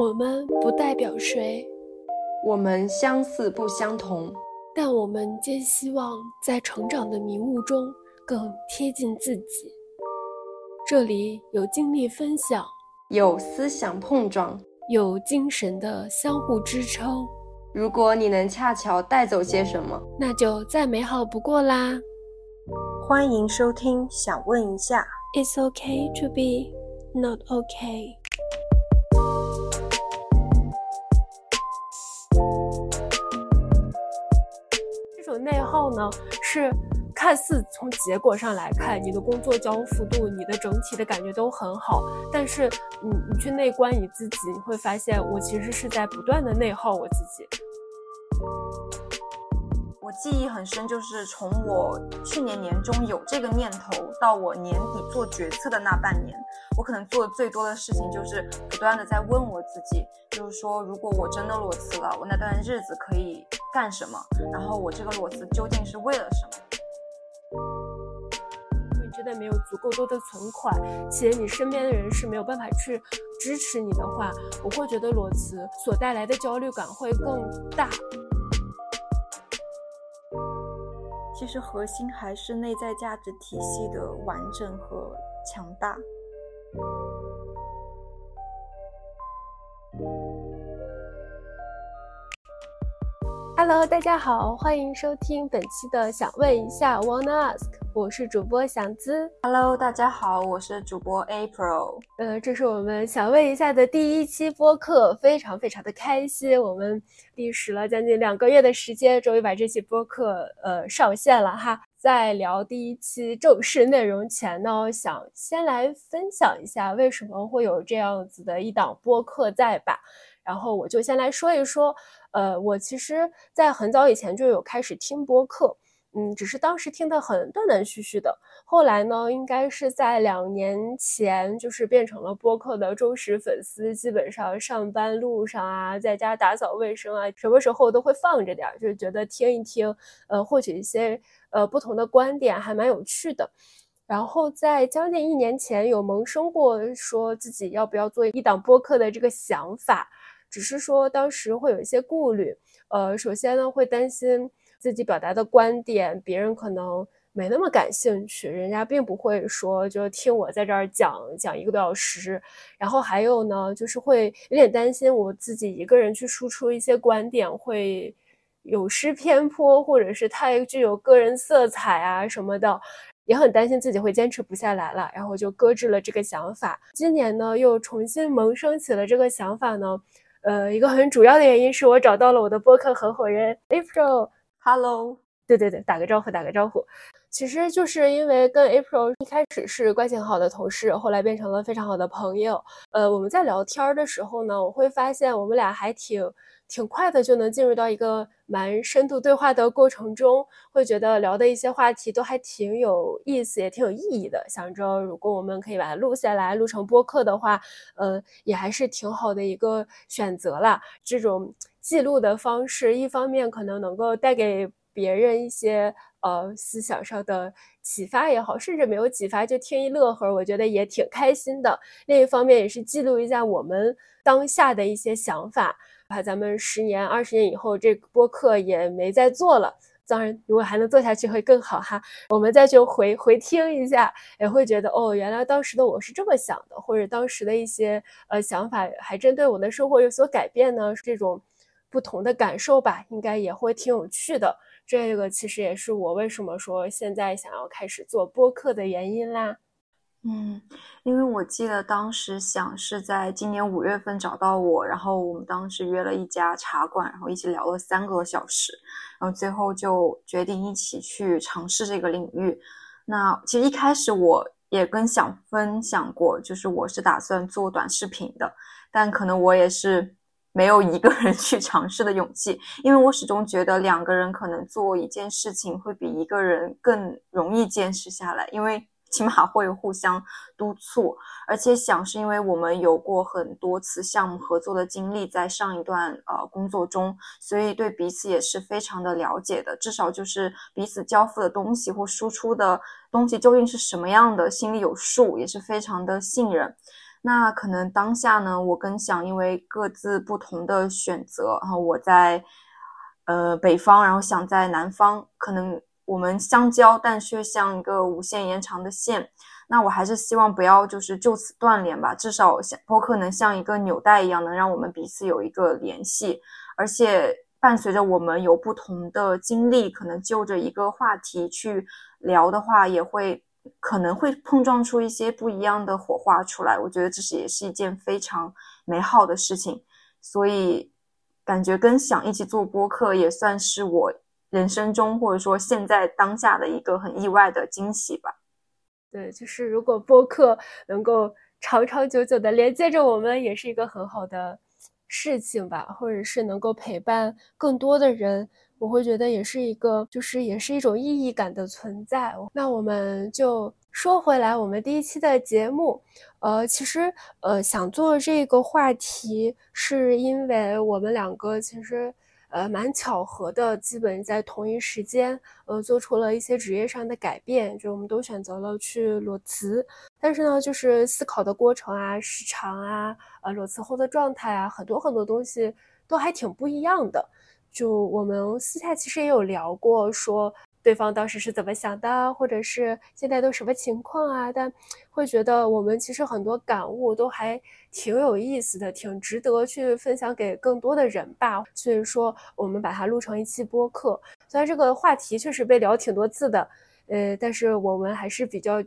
我们不代表谁，我们相似不相同，但我们皆希望在成长的迷雾中更贴近自己。这里有经历分享，有思想碰撞，有精神的相互支撑。如果你能恰巧带走些什么，那就再美好不过啦。欢迎收听，想问一下，It's okay to be not okay。是看似从结果上来看，你的工作交付度，你的整体的感觉都很好，但是你你去内观你自己，你会发现我其实是在不断的内耗我自己。我记忆很深，就是从我去年年中有这个念头，到我年底做决策的那半年，我可能做的最多的事情就是不断的在问我自己，就是说，如果我真的裸辞了，我那段日子可以干什么？然后我这个裸辞究竟是为了什么？因为真的没有足够多的存款，且你身边的人是没有办法去支持你的话，我会觉得裸辞所带来的焦虑感会更大。其实核心还是内在价值体系的完整和强大。Hello，大家好，欢迎收听本期的想问一下，Wanna Ask。我是主播祥姿，Hello，大家好，我是主播 April。呃，这是我们想问一下的第一期播客，非常非常的开心。我们历时了将近两个月的时间，终于把这期播客呃上线了哈。在聊第一期正式内容前呢，想先来分享一下为什么会有这样子的一档播客在吧。然后我就先来说一说，呃，我其实在很早以前就有开始听播客。嗯，只是当时听得很断断续续的。后来呢，应该是在两年前，就是变成了播客的忠实粉丝。基本上上班路上啊，在家打扫卫生啊，什么时候都会放着点儿，就觉得听一听，呃，获取一些呃不同的观点，还蛮有趣的。然后在将近一年前，有萌生过说自己要不要做一档播客的这个想法，只是说当时会有一些顾虑。呃，首先呢，会担心。自己表达的观点，别人可能没那么感兴趣，人家并不会说就听我在这儿讲讲一个多小时。然后还有呢，就是会有点担心我自己一个人去输出一些观点会有失偏颇，或者是太具有个人色彩啊什么的，也很担心自己会坚持不下来了，然后就搁置了这个想法。今年呢，又重新萌生起了这个想法呢，呃，一个很主要的原因是我找到了我的播客合伙人 April。Hello，对对对，打个招呼，打个招呼。其实就是因为跟 April 一开始是关系很好的同事，后来变成了非常好的朋友。呃，我们在聊天的时候呢，我会发现我们俩还挺挺快的就能进入到一个蛮深度对话的过程中，会觉得聊的一些话题都还挺有意思，也挺有意义的。想着如果我们可以把它录下来，录成播客的话，呃，也还是挺好的一个选择啦。这种。记录的方式，一方面可能能够带给别人一些呃思想上的启发也好，甚至没有启发就听一乐呵，我觉得也挺开心的。另一方面也是记录一下我们当下的一些想法，怕咱们十年、二十年以后这播客也没再做了。当然，如果还能做下去会更好哈。我们再去回回听一下，也会觉得哦，原来当时的我是这么想的，或者当时的一些呃想法还针对我的生活有所改变呢，这种。不同的感受吧，应该也会挺有趣的。这个其实也是我为什么说现在想要开始做播客的原因啦。嗯，因为我记得当时想是在今年五月份找到我，然后我们当时约了一家茶馆，然后一起聊了三个小时，然后最后就决定一起去尝试这个领域。那其实一开始我也跟想分享过，就是我是打算做短视频的，但可能我也是。没有一个人 去尝试的勇气，因为我始终觉得两个人可能做一件事情会比一个人更容易坚持下来，因为起码会互相督促。而且想是因为我们有过很多次项目合作的经历，在上一段呃工作中，所以对彼此也是非常的了解的。至少就是彼此交付的东西或输出的东西究竟是什么样的，心里有数，也是非常的信任。那可能当下呢，我跟想因为各自不同的选择，然后我在呃北方，然后想在南方，可能我们相交，但却像一个无限延长的线。那我还是希望不要就是就此断联吧，至少像播客能像一个纽带一样，能让我们彼此有一个联系，而且伴随着我们有不同的经历，可能就着一个话题去聊的话，也会。可能会碰撞出一些不一样的火花出来，我觉得这是也是一件非常美好的事情，所以感觉跟想一起做播客也算是我人生中或者说现在当下的一个很意外的惊喜吧。对，就是如果播客能够长长久久的连接着我们，也是一个很好的事情吧，或者是能够陪伴更多的人。我会觉得也是一个，就是也是一种意义感的存在。那我们就说回来，我们第一期的节目，呃，其实呃想做这个话题，是因为我们两个其实呃蛮巧合的，基本在同一时间，呃做出了一些职业上的改变，就我们都选择了去裸辞。但是呢，就是思考的过程啊、时长啊、呃裸辞后的状态啊，很多很多东西都还挺不一样的。就我们私下其实也有聊过，说对方当时是怎么想的，或者是现在都什么情况啊？但会觉得我们其实很多感悟都还挺有意思的，挺值得去分享给更多的人吧。所以说，我们把它录成一期播客。虽然这个话题确实被聊挺多次的，呃，但是我们还是比较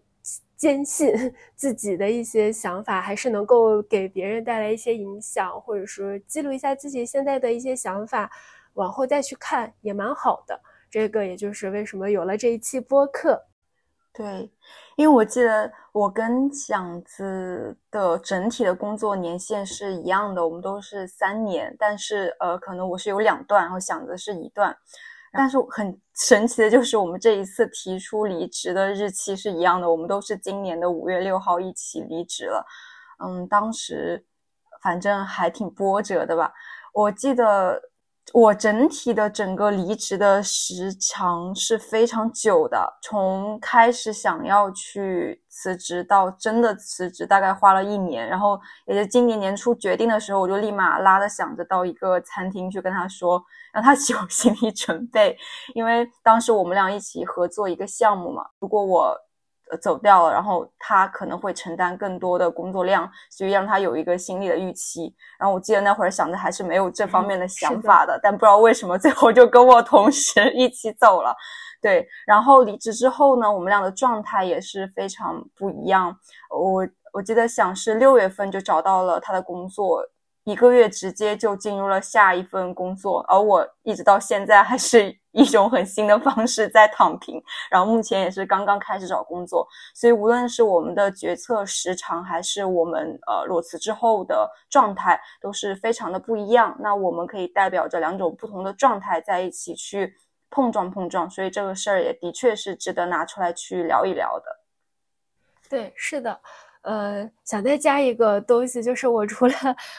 坚信 自己的一些想法，还是能够给别人带来一些影响，或者说记录一下自己现在的一些想法。往后再去看也蛮好的，这个也就是为什么有了这一期播客。对，因为我记得我跟响子的整体的工作年限是一样的，我们都是三年，但是呃，可能我是有两段，然后响子是一段。但是很神奇的就是，我们这一次提出离职的日期是一样的，我们都是今年的五月六号一起离职了。嗯，当时反正还挺波折的吧，我记得。我整体的整个离职的时长是非常久的，从开始想要去辞职到真的辞职，大概花了一年。然后也是今年年初决定的时候，我就立马拉着想着到一个餐厅去跟他说，让他有心理准备，因为当时我们俩一起合作一个项目嘛。如果我走掉了，然后他可能会承担更多的工作量，所以让他有一个心理的预期。然后我记得那会儿想着还是没有这方面的想法的，但不知道为什么最后就跟我同时 一起走了。对，然后离职之后呢，我们俩的状态也是非常不一样。我我记得想是六月份就找到了他的工作。一个月直接就进入了下一份工作，而我一直到现在还是一种很新的方式在躺平，然后目前也是刚刚开始找工作，所以无论是我们的决策时长，还是我们呃裸辞之后的状态，都是非常的不一样。那我们可以代表着两种不同的状态在一起去碰撞碰撞，所以这个事儿也的确是值得拿出来去聊一聊的。对，是的。呃，想再加一个东西，就是我除了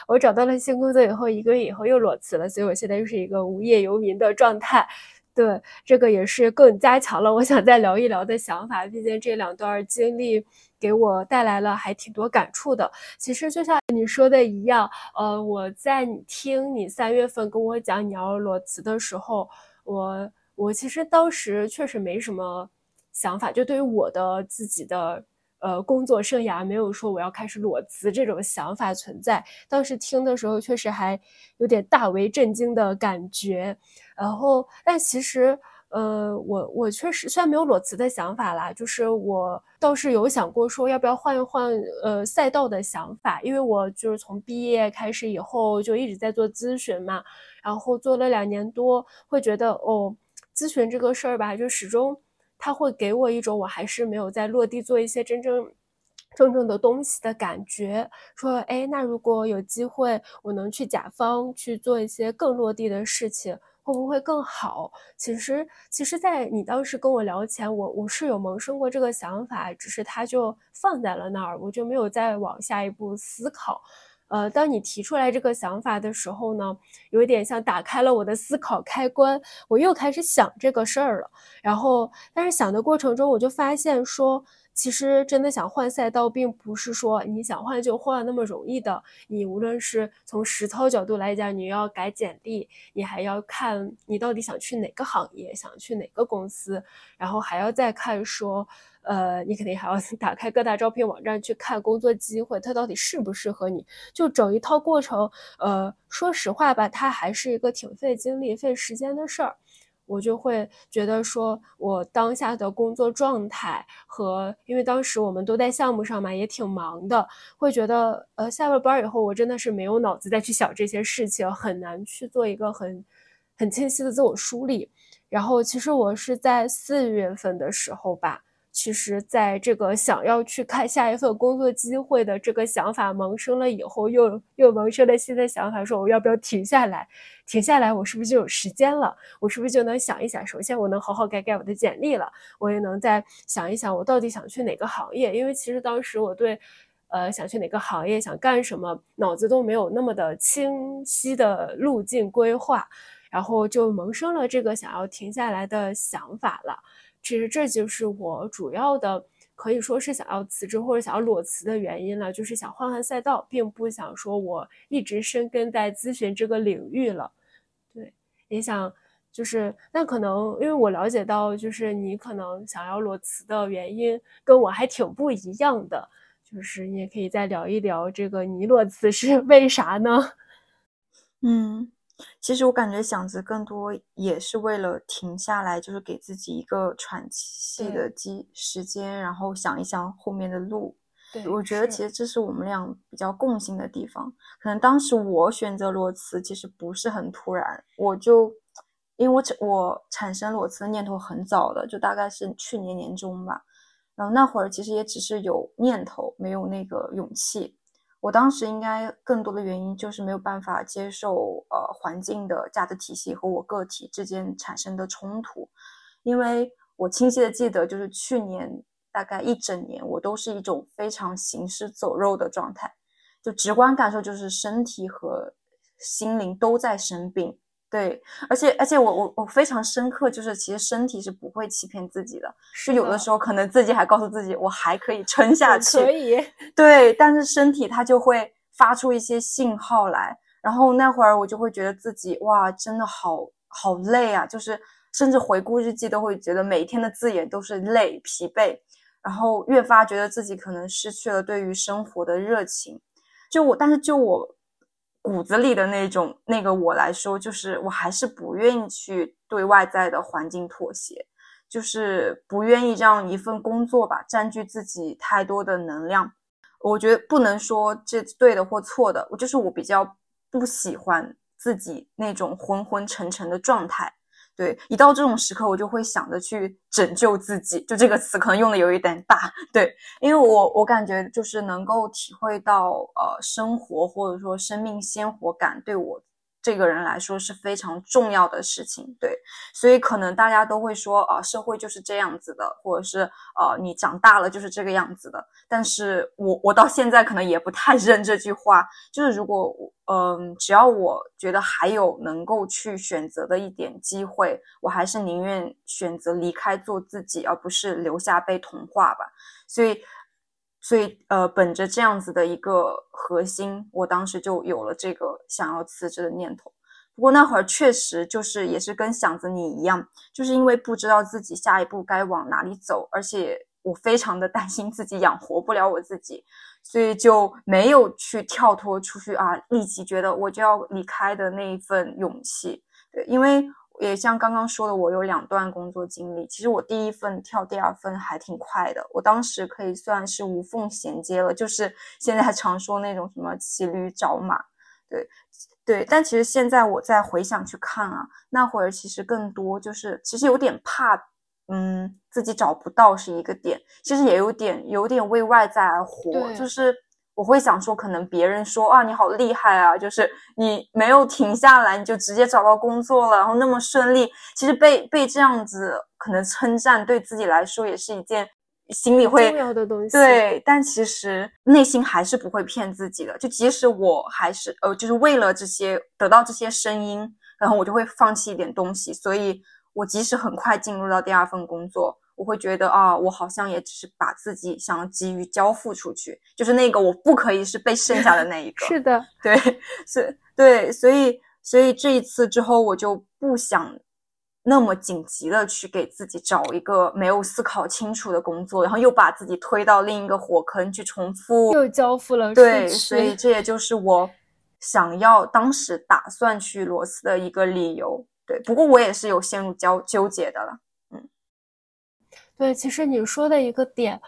我找到了新工作以后，一个月以后又裸辞了，所以我现在又是一个无业游民的状态。对，这个也是更加强了我想再聊一聊的想法。毕竟这两段经历给我带来了还挺多感触的。其实就像你说的一样，呃，我在听你三月份跟我讲你要裸辞的时候，我我其实当时确实没什么想法，就对于我的自己的。呃，工作生涯没有说我要开始裸辞这种想法存在。当时听的时候，确实还有点大为震惊的感觉。然后，但其实，呃，我我确实虽然没有裸辞的想法啦，就是我倒是有想过说要不要换一换呃赛道的想法。因为我就是从毕业开始以后就一直在做咨询嘛，然后做了两年多，会觉得哦，咨询这个事儿吧，就始终。他会给我一种我还是没有在落地做一些真正真正的东西的感觉。说，哎，那如果有机会，我能去甲方去做一些更落地的事情，会不会更好？其实，其实，在你当时跟我聊前，我我是有萌生过这个想法，只是它就放在了那儿，我就没有再往下一步思考。呃，当你提出来这个想法的时候呢，有一点像打开了我的思考开关，我又开始想这个事儿了。然后，但是想的过程中，我就发现说，其实真的想换赛道，并不是说你想换就换那么容易的。你无论是从实操角度来讲，你要改简历，你还要看你到底想去哪个行业，想去哪个公司，然后还要再看说，呃，你肯定还要打开各大招聘网站去看工作机会，它到底适不适合你，就整一套过程。呃，说实话吧，它还是一个挺费精力、费时间的事儿。我就会觉得说，我当下的工作状态和，因为当时我们都在项目上嘛，也挺忙的，会觉得，呃，下了班以后，我真的是没有脑子再去想这些事情，很难去做一个很很清晰的自我梳理。然后，其实我是在四月份的时候吧。其实，在这个想要去看下一份工作机会的这个想法萌生了以后，又又萌生了新的想法，说我要不要停下来？停下来，我是不是就有时间了？我是不是就能想一想？首先，我能好好改改我的简历了，我也能再想一想，我到底想去哪个行业？因为其实当时我对，呃，想去哪个行业、想干什么，脑子都没有那么的清晰的路径规划，然后就萌生了这个想要停下来的想法了。其实这就是我主要的，可以说是想要辞职或者想要裸辞的原因了，就是想换换赛道，并不想说我一直深耕在咨询这个领域了。对，也想就是，那可能因为我了解到，就是你可能想要裸辞的原因跟我还挺不一样的，就是你也可以再聊一聊这个你裸辞是 为啥呢？嗯。其实我感觉想着更多也是为了停下来，就是给自己一个喘气的机时间，然后想一想后面的路。对，我觉得其实这是我们俩比较共性的地方。可能当时我选择裸辞其实不是很突然，我就因为我产我产生裸辞的念头很早的，就大概是去年年中吧。然后那会儿其实也只是有念头，没有那个勇气。我当时应该更多的原因就是没有办法接受呃环境的价值体系和我个体之间产生的冲突，因为我清晰的记得，就是去年大概一整年，我都是一种非常行尸走肉的状态，就直观感受就是身体和心灵都在生病。对，而且而且我我我非常深刻，就是其实身体是不会欺骗自己的，是有的时候可能自己还告诉自己我还可以撑 下去，可以，对，但是身体它就会发出一些信号来，然后那会儿我就会觉得自己哇，真的好好累啊，就是甚至回顾日记都会觉得每一天的字眼都是累、疲惫，然后越发觉得自己可能失去了对于生活的热情，就我，但是就我。骨子里的那种那个我来说，就是我还是不愿意去对外在的环境妥协，就是不愿意让一份工作吧占据自己太多的能量。我觉得不能说这对的或错的，我就是我比较不喜欢自己那种昏昏沉沉的状态。对，一到这种时刻，我就会想着去拯救自己。就这个词可能用的有一点大，对，因为我我感觉就是能够体会到，呃，生活或者说生命鲜活感对我。这个人来说是非常重要的事情，对，所以可能大家都会说啊，社会就是这样子的，或者是呃，你长大了就是这个样子的。但是我我到现在可能也不太 认这句话，就是如果嗯，只要我觉得还有能够去选择的一点机会，我还是宁愿选择离开做自己，而不是留下被同化吧。所以。所以，呃，本着这样子的一个核心，我当时就有了这个想要辞职的念头。不过那会儿确实就是也是跟想着你一样，就是因为不知道自己下一步该往哪里走，而且我非常的担心自己养活不了我自己，所以就没有去跳脱出去啊，立即觉得我就要离开的那一份勇气。对，因为。也像刚刚说的，我有两段工作经历。其实我第一份跳第二份还挺快的，我当时可以算是无缝衔接了，就是 现在常说那种什么骑驴找马，对对。但其实现在我再回想去看啊，那会儿其实更多就是其实有点怕，嗯，自己找不到是一个点，其实也有点有点为外在而活，就是。我会想说，可能别人说啊，你好厉害啊，就是你没有停下来，你就直接找到工作了，然后那么顺利。其实被被这样子可能称赞，对自己来说也是一件心里会重要的东西。对，但其实内心还是不会骗自己的。就即使我还是呃，就是为了这些得到这些声音，然后我就会放弃一点东西。所以我即使很快进入到第二份工作。我会觉得啊，我好像也只是把自己想急于交付出去，就是那个我不可以是被剩下的那一个。是的，对，所以对，所以所以这一次之后，我就不想那么紧急的去给自己找一个没有思考清楚的工作，然后又把自己推到另一个火坑去重复，又交付了。对，所以这也就是我想要当时打算去罗斯的一个理由。对，不过我也是有陷入交纠结的了。对，其实你说的一个点，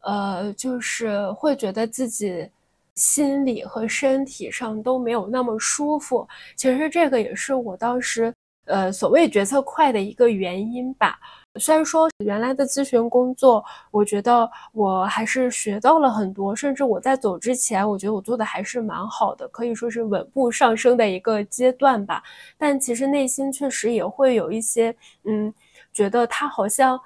呃，就是会觉得自己心理和身体上都没有那么舒服。其实这个也是我当时呃所谓决策快的一个原因吧。虽然说原来的咨询工作，我觉得我还是学到了很多，甚至我在走之前，我觉得我做的还是蛮好的，可以说是稳步上升的一个阶段吧。但其实内心确实也会有一些，嗯，觉得他好像。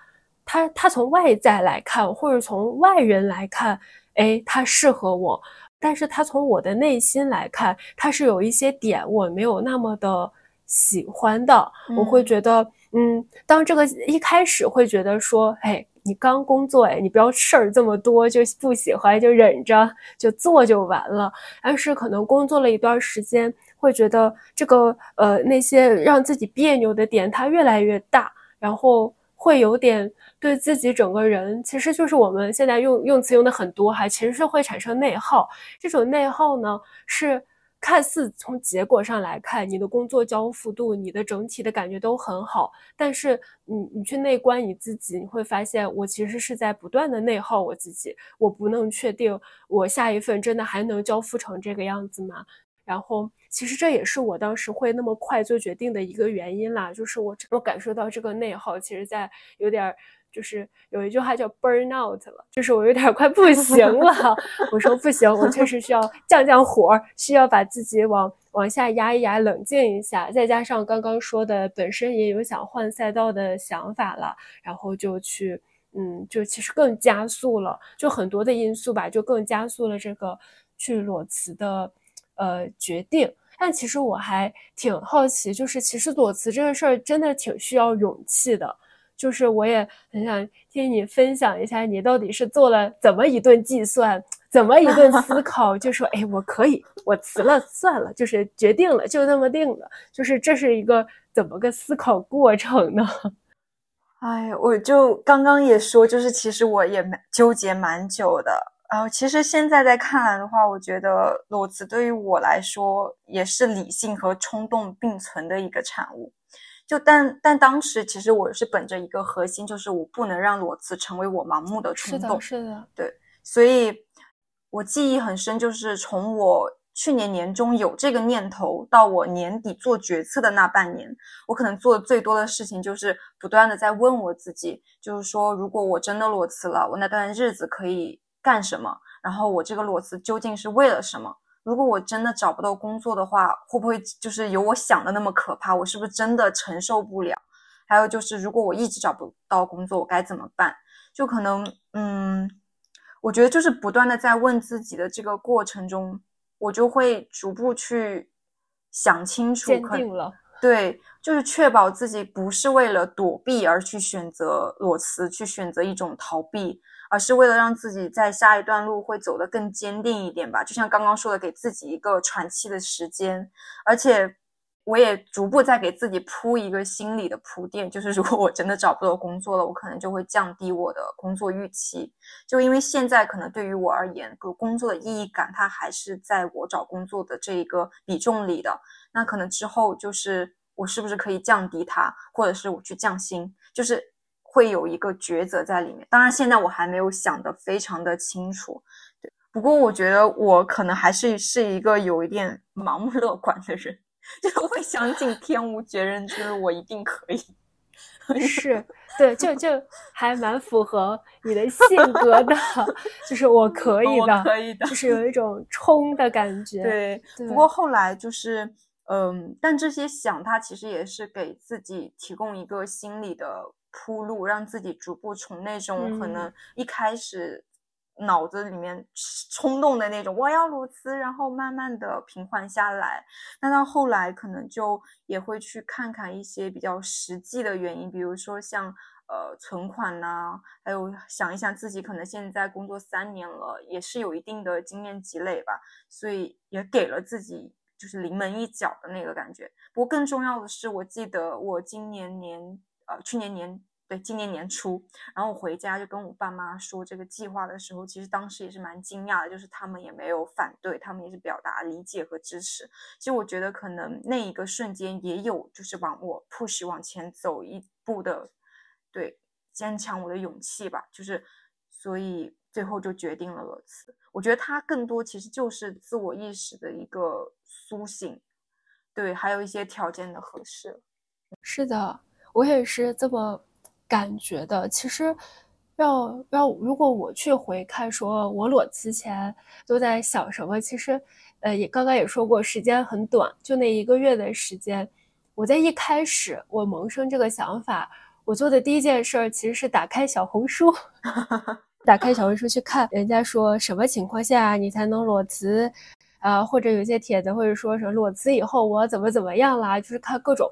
他他从外在来看，或者从外人来看，哎，他适合我。但是他从我的内心来看，他是有一些点我没有那么的喜欢的。我会觉得，嗯，当这个一开始会觉得说，哎，你刚工作，哎，你不要事儿这么多，就不喜欢就忍着就做就完了。但是可能工作了一段时间，会觉得这个呃那些让自己别扭的点，它越来越大，然后会有点。对自己整个人，其实就是我们现在用用词用的很多哈，其实是会产生内耗。这种内耗呢，是看似从结果上来看，你的工作交付度、你的整体的感觉都很好，但是你你去内观你自己，你会发现我其实是在不断的内耗我自己。我不能确定我下一份真的还能交付成这个样子吗？然后，其实这也是我当时会那么快做决定的一个原因啦，就是我我感受到这个内耗，其实在有点。就是有一句话叫 burn out 了，就是我有点快不行了。我说不行，我确实需要降降火，需要把自己往往下压一压，冷静一下。再加上刚刚说的，本身也有想换赛道的想法了，然后就去，嗯，就其实更加速了，就很多的因素吧，就更加速了这个去裸辞的呃决定。但其实我还挺好奇，就是其实裸辞这个事儿真的挺需要勇气的。就是我也很想听你分享一下，你到底是做了怎么一顿计算，怎么一顿思 考，就说哎，我可以，我辞了算了，就是决定了，就那么定了。就是这是一个怎么个思考过程呢？哎，我就刚刚也说，就是其实我也蛮纠结蛮久的。然后其实现在在看来的话，我觉得裸辞对于我来说也是理性和冲动并存的一个产物。就但但当时其实我是本着一个核心，就是我不能让裸辞成为我盲目的冲动。是的，是的，对。所以，我记忆很深，就是从我去年年中有这个念头到我年底做决策的那半年，我可能做的最多的事情就是不断的在问我自己，就是说，如果我真的裸辞了，我那段日子可以干什么？然后我这个裸辞究竟是为了什么？如果我真的找不到工作的话，会不会就是有我想的那么可怕？我是不是真的承受不了？还有就是，如果我一直找不到工作，我该怎么办？就可能，嗯，我觉得就是不断的在问自己的这个过程中，我就会逐步去想清楚，坚定了，对，就是确保自己不是为了躲避而去选择裸辞，去选择一种逃避。而是为了让自己在下一段路会走得更坚定一点吧，就像刚刚说的，给自己一个喘气的时间。而且，我也逐步在给自己铺一个心理的铺垫，就是如果我真的找不到工作了，我可能就会降低我的工作预期。就因为现在可能对于我而言，个工作的意义感它还是在我找工作的这一个比重里的。那可能之后就是我是不是可以降低它，或者是我去降薪，就是。会有一个抉择在里面，当然现在我还没有想得非常的清楚，对。不过我觉得我可能还是是一个有一点盲目乐观的人，就是会相信天无绝人之路，我一定可以。是，对，就就还蛮符合你的性格的，就是我可以的，可以的，就是有一种冲的感觉。对，不过后来就是，嗯，但这些想，它其实也是给自己提供一个心理的。铺路，让自己逐步从那种可能一开始脑子里面冲动的那种我要裸辞，然后慢慢的平缓下来。那到后来可能就也会去看看一些比较实际的原因，比如说像呃存款呐，还有想一想自己可能现在工作三年了，也是有一定的经验积累吧，所以也给了自己就是临门一脚的那个感觉。不过更重要的是，我记得我今年年呃去年年。对，今年年初，然后我回家就跟我爸妈说这个计划的时候，其实当时也是蛮惊讶的，就是他们也没有反对，他们也是表达理解和支持。其实我觉得可能那一个瞬间也有就是往我 push 往前走一步的，对，坚强我的勇气吧。就是所以最后就决定了裸辞。我觉得它更多其实就是自我意识的一个苏醒，对，还有一些条件的合适。是的，我也是这么。感觉的，其实要要，如果我去回看，说我裸辞前都在想什么，其实，呃，也刚刚也说过，时间很短，就那一个月的时间。我在一开始我萌生这个想法，我做的第一件事儿其实是打开小红书，打开小红书去看人家说什么情况下你才能裸辞，啊，或者有些帖子或者说什么裸辞以后我怎么怎么样啦，就是看各种，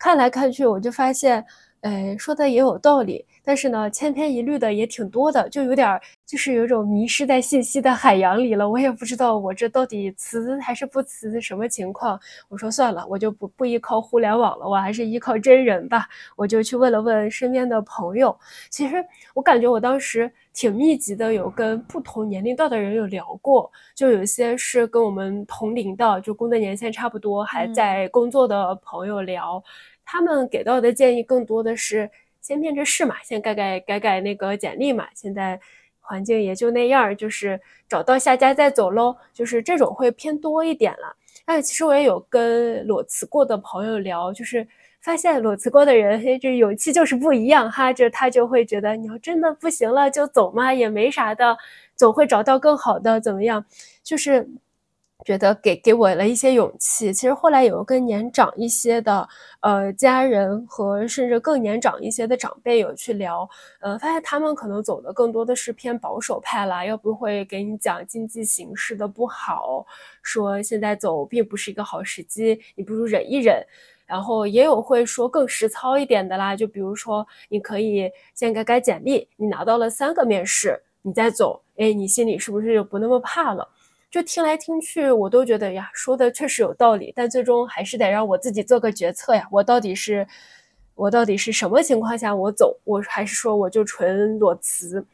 看来看去，我就发现。哎，说的也有道理，但是呢，千篇一律的也挺多的，就有点就是有种迷失在信息的海洋里了。我也不知道我这到底辞还是不辞，什么情况？我说算了，我就不不依靠互联网了，我还是依靠真人吧。我就去问了问身边的朋友。其实我感觉我当时挺密集的，有跟不同年龄段的人有聊过，就有些是跟我们同龄的，就工作年限差不多，还在工作的朋友聊。他们给到的建议更多的是先面着试嘛，先改改改改那个简历嘛。现在环境也就那样，就是找到下家再走喽，就是这种会偏多一点了。但其实我也有跟裸辞过的朋友聊，就是发现裸辞过的人，嘿，这勇气就是不一样哈。就他就会觉得，你要真的不行了就走嘛，也没啥的，总会找到更好的，怎么样？就是。觉得给给我了一些勇气。其实后来有跟年长一些的呃家人和甚至更年长一些的长辈有去聊，呃，发现他们可能走的更多的是偏保守派啦，又不会给你讲经济形势的不好，说现在走并不是一个好时机，你不如忍一忍。然后也有会说更实操一点的啦，就比如说你可以先改改简历，你拿到了三个面试，你再走，哎，你心里是不是就不那么怕了？就听来听去，我都觉得呀，说的确实有道理，但最终还是得让我自己做个决策呀。我到底是，我到底是什么情况下我走，我还是说我就纯裸辞？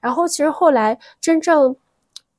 然后其实后来真正，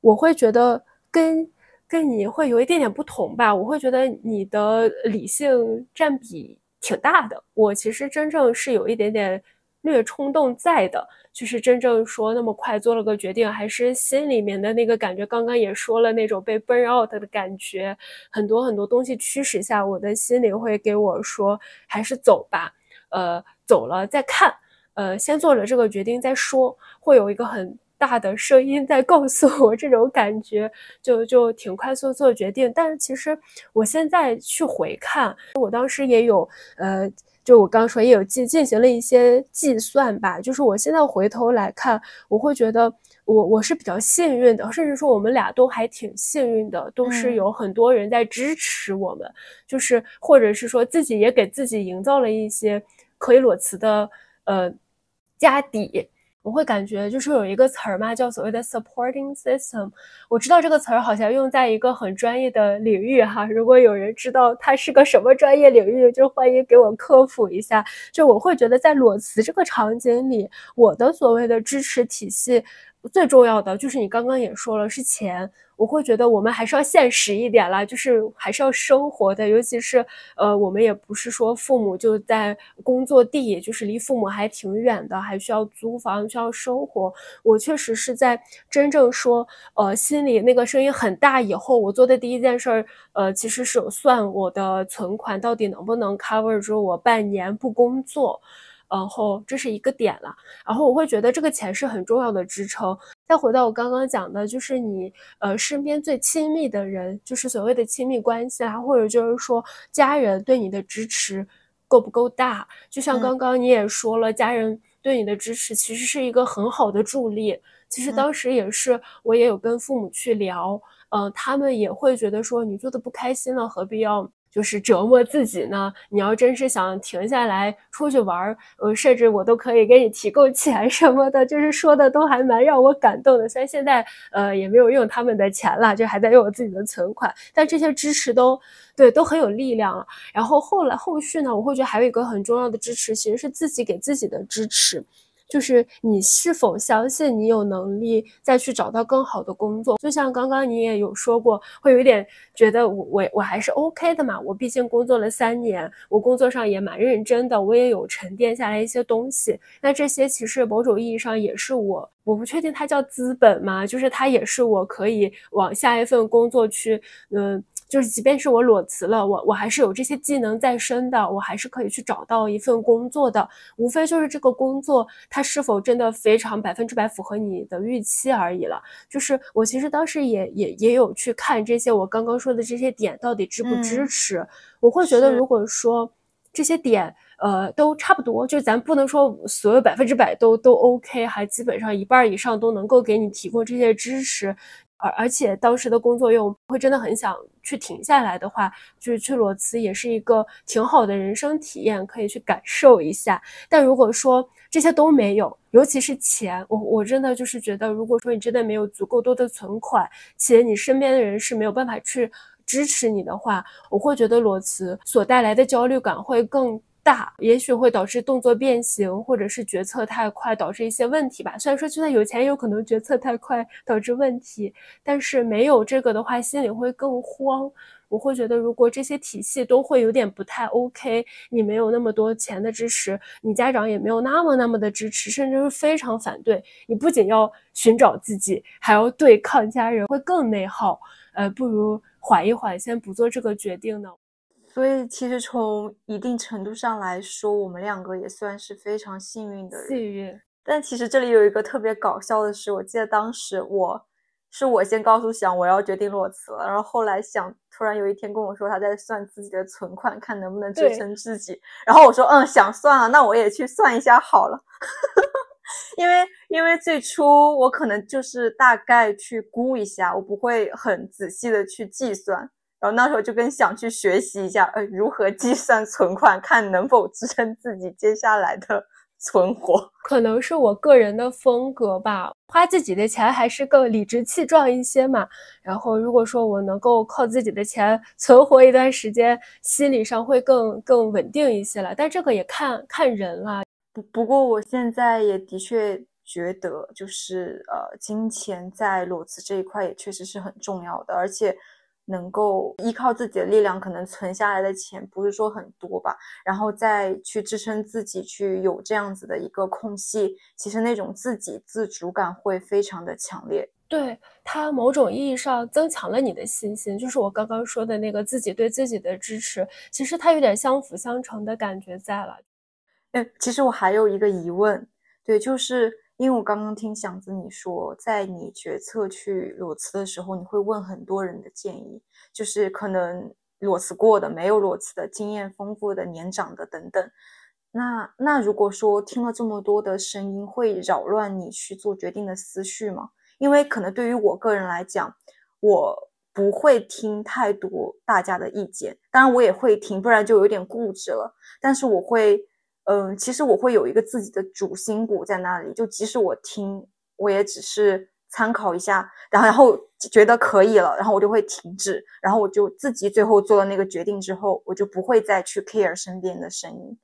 我会觉得跟跟你会有一点点不同吧。我会觉得你的理性占比挺大的，我其实真正是有一点点略冲动在的。就是真正说那么快做了个决定，还是心里面的那个感觉。刚刚也说了那种被 burn out 的感觉，很多很多东西驱使下，我的心里会给我说，还是走吧。呃，走了再看。呃，先做了这个决定再说。会有一个很大的声音在告诉我这种感觉，就就挺快速做决定。但是其实我现在去回看，我当时也有呃。就我刚说，也有进进行了一些计算吧。就是我现在回头来看，我会觉得我我是比较幸运的，甚至说我们俩都还挺幸运的，都是有很多人在支持我们，就是或者是说自己也给自己营造了一些可以裸辞的呃家底。我会感觉就是有一个词儿嘛，叫所谓的 supporting system。我知道这个词儿好像用在一个很专业的领域哈。如果有人知道它是个什么专业领域，就欢迎给我科普一下。就我会觉得在裸辞这个场景里，我的所谓的支持体系最重要的就是你刚刚也说了是钱。我会觉得我们还是要现实一点啦，就是还是要生活的，尤其是呃，我们也不是说父母就在工作地，就是离父母还挺远的，还需要租房，需要生活。我确实是在真正说，呃，心里那个声音很大以后，我做的第一件事儿，呃，其实是有算我的存款到底能不能 cover 住我半年不工作。然后这是一个点了，然后我会觉得这个钱是很重要的支撑。再回到我刚刚讲的，就是你呃身边最亲密的人，就是所谓的亲密关系啦，或者就是说家人对你的支持够不够大？就像刚刚你也说了，家人对你的支持其实是一个很好的助力。其实当时也是，我也有跟父母去聊，嗯，他们也会觉得说你做的不开心了，何必要？就是折磨自己呢？你要真是想停下来出去玩儿，呃，甚至我都可以给你提供钱什么的，就是说的都还蛮让我感动的。虽然现在呃也没有用他们的钱了，就还在用我自己的存款，但这些支持都对都很有力量。然后后来后续呢，我会觉得还有一个很重要的支持，其实是自己给自己的支持。就是你是否相信你有能力再去找到更好的工作？就像刚刚你也有说过，会有一点觉得我我我还是 OK 的嘛。我毕竟工作了三年，我工作上也蛮认真的，我也有沉淀下来一些东西。那这些其实某种意义上也是我，我不确定它叫资本吗？就是它也是我可以往下一份工作去，嗯。就是，即便是我裸辞了，我我还是有这些技能在身的，我还是可以去找到一份工作的。无非就是这个工作它是否真的非常百分之百符合你的预期而已了。就是我其实当时也也也有去看这些我刚刚说的这些点到底支不支持。我会觉得，如果说这些点呃都差不多，就咱不能说所有百分之百都都 OK，还基本上一半以上都能够给你提供这些支持。而而且当时的工作又会真的很想去停下来的话，就是去裸辞也是一个挺好的人生体验，可以去感受一下。但如果说这些都没有，尤其是钱，我我真的就是觉得，如果说你真的没有足够多的存款，且你身边的人是没有办法去支持你的话，我会觉得裸辞所带来的焦虑感会更。大也许会导致动作变形，或者是决策太快导致一些问题吧。虽然说就算有钱，有可能决策太快导致问题，但是没有这个的话，心里会更慌。我会觉得，如果这些体系都会有点不太 OK，你没有那么多钱的支持，你家长也没有那么那么的支持，甚至是非常反对你，不仅要寻找自己，还要对抗家人，会更内耗。呃，不如缓一缓，先不做这个决定呢。所以，其实从一定程度上来说，我们两个也算是非常幸运的人。幸运。但其实这里有一个特别搞笑的事，我记得当时我是我先告诉想我要决定裸辞了，然后后来想突然有一天跟我说他在算自己的存款，看能不能支撑自己。然后我说嗯，想算了，那我也去算一下好了。因为因为最初我可能就是大概去估一下，我不会很仔细的去计算。然后那时候就跟想去学习一下，呃，如何计算存款，看能否支撑自己接下来的存活。可能是我个人的风格吧，花自己的钱还是更理直气壮一些嘛。然后如果说我能够靠自己的钱存活一段时间，心理上会更更稳定一些了。但这个也看看人啦。不不过我现在也的确觉得，就是呃，金钱在裸辞这一块也确实是很重要的，而且。能够依靠自己的力量，可能存下来的钱不是说很多吧，然后再去支撑自己，去有这样子的一个空隙，其实那种自给自足感会非常的强烈。对它某种意义上增强了你的信心，就是我刚刚说的那个自己对自己的支持，其实它有点相辅相成的感觉在了。哎，其实我还有一个疑问，对，就是。因为我刚刚听祥子你说，在你决策去裸辞的时候，你会问很多人的建议，就是可能裸辞过的、没有裸辞的、经验丰富的、年长的等等。那那如果说听了这么多的声音，会扰乱你去做决定的思绪吗？因为可能对于我个人来讲，我不会听太多大家的意见，当然我也会听，不然就有点固执了。但是我会。嗯，其实我会有一个自己的主心骨在那里，就即使我听，我也只是参考一下，然后然后觉得可以了，然后我就会停止，然后我就自己最后做了那个决定之后，我就不会再去 care 身边的声音。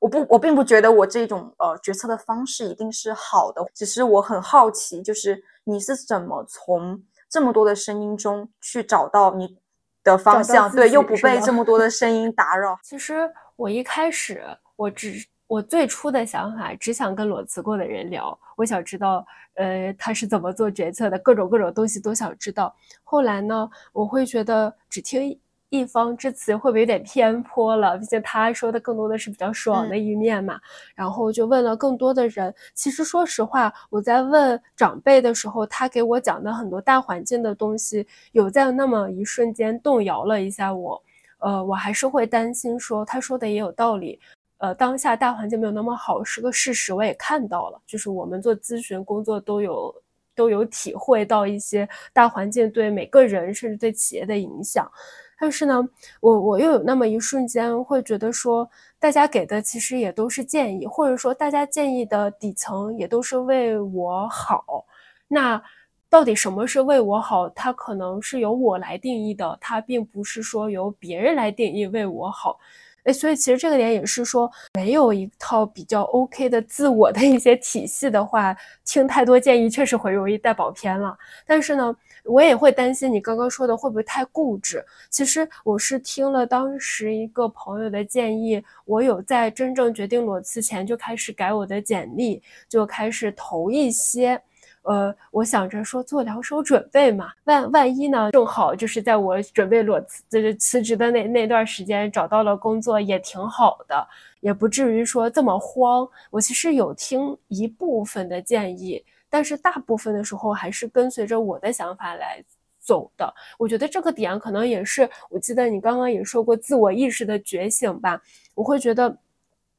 我不，我并不觉得我这种呃决策的方式一定是好的，只是我很好奇，就是你是怎么从这么多的声音中去找到你的方向，对，又不被这么多的声音打扰。其实我一开始。我只我最初的想法只想跟裸辞过的人聊，我想知道，呃，他是怎么做决策的，各种各种东西都想知道。后来呢，我会觉得只听一方之词会不会有点偏颇了？毕竟他说的更多的是比较爽的一面嘛。然后就问了更多的人。其实说实话，我在问长辈的时候，他给我讲的很多大环境的东西，有在那么一瞬间动摇了一下我。呃，我还是会担心说，他说的也有道理。呃，当下大环境没有那么好是个事实，我也看到了。就是我们做咨询工作都有都有体会到一些大环境对每个人甚至对企业的影响。但是呢，我我又有那么一瞬间会觉得说，大家给的其实也都是建议，或者说大家建议的底层也都是为我好。那到底什么是为我好？它可能是由我来定义的，它并不是说由别人来定义为我好。哎，所以其实这个点也是说，没有一套比较 OK 的自我的一些体系的话，听太多建议确实会容易带跑偏了。但是呢，我也会担心你刚刚说的会不会太固执。其实我是听了当时一个朋友的建议，我有在真正决定裸辞前就开始改我的简历，就开始投一些。呃，我想着说做两手准备嘛，万万一呢，正好就是在我准备裸辞，就是辞职的那那段时间找到了工作，也挺好的，也不至于说这么慌。我其实有听一部分的建议，但是大部分的时候还是跟随着我的想法来走的。我觉得这个点可能也是，我记得你刚刚也说过自我意识的觉醒吧。我会觉得，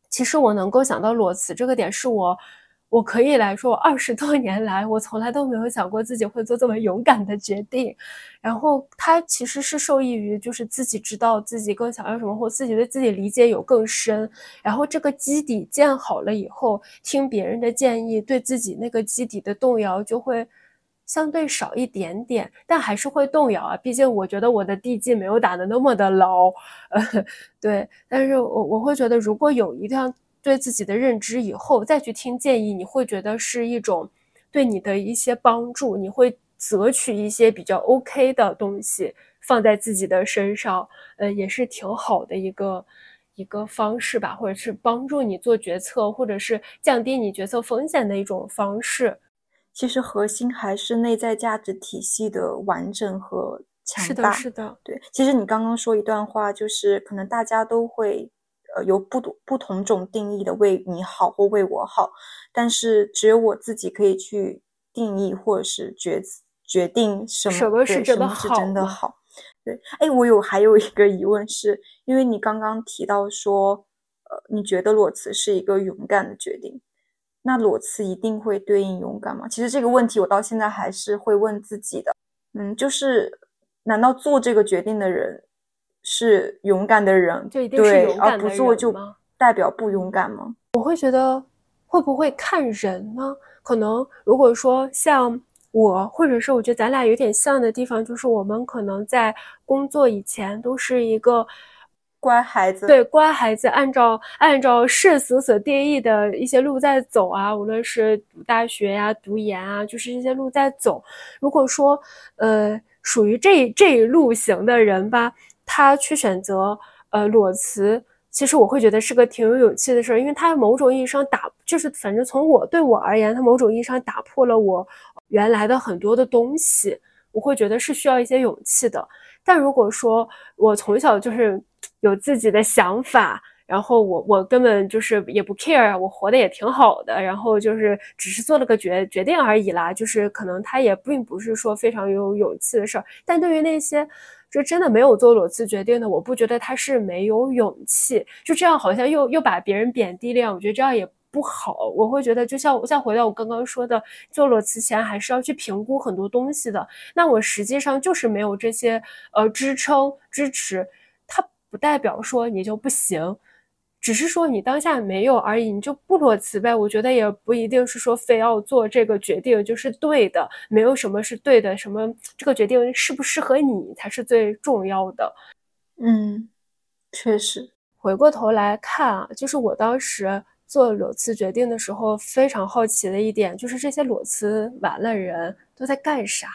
其实我能够想到裸辞这个点，是我。我可以来说，我二十多年来，我从来都没有想过自己会做这么勇敢的决定。然后，它其实是受益于，就是自己知道自己更想要什么，或自己对自己理解有更深。然后，这个基底建好了以后，听别人的建议，对自己那个基底的动摇就会相对少一点点，但还是会动摇啊。毕竟，我觉得我的地基没有打得那么的牢。呃，对。但是我我会觉得，如果有一辆。对自己的认知以后再去听建议，你会觉得是一种对你的一些帮助，你会择取一些比较 OK 的东西放在自己的身上，呃，也是挺好的一个一个方式吧，或者是帮助你做决策，或者是降低你决策风险的一种方式。其实核心还是内在价值体系的完整和强大。是的，是的，对。其实你刚刚说一段话，就是可能大家都会。呃，有不同不同种定义的为你好或为我好，但是只有我自己可以去定义或者是决决定什么什么是真的好。对，哎，我有还有一个疑问，是因为你刚刚提到说，呃，你觉得裸辞是一个勇敢的决定，那裸辞一定会对应勇敢吗？其实这个问题我到现在还是会问自己的。嗯，就是难道做这个决定的人？是勇敢的人，对，而不做就代表不勇敢吗？我会觉得会不会看人呢？可能如果说像我，或者是我觉得咱俩有点像的地方，就是我们可能在工作以前都是一个乖孩子，对，乖孩子，按照按照世俗所定义的一些路在走啊，无论是读大学呀、读研啊，就是这些路在走。如果说呃属于这这一路行的人吧。他去选择呃裸辞，其实我会觉得是个挺有勇气的事儿，因为他某种意义上打，就是反正从我对我而言，他某种意义上打破了我原来的很多的东西，我会觉得是需要一些勇气的。但如果说我从小就是有自己的想法，然后我我根本就是也不 care，我活得也挺好的，然后就是只是做了个决决定而已啦，就是可能他也并不是说非常有勇气的事儿。但对于那些。就真的没有做裸辞决定的，我不觉得他是没有勇气。就这样好像又又把别人贬低了，我觉得这样也不好。我会觉得，就像再回到我刚刚说的，做裸辞前还是要去评估很多东西的。那我实际上就是没有这些呃支撑支持，它不代表说你就不行。只是说你当下没有而已，你就不裸辞呗。我觉得也不一定是说非要做这个决定就是对的，没有什么是对的，什么这个决定适不适合你才是最重要的。嗯，确实。回过头来看啊，就是我当时做裸辞决定的时候，非常好奇的一点就是这些裸辞完了人都在干啥？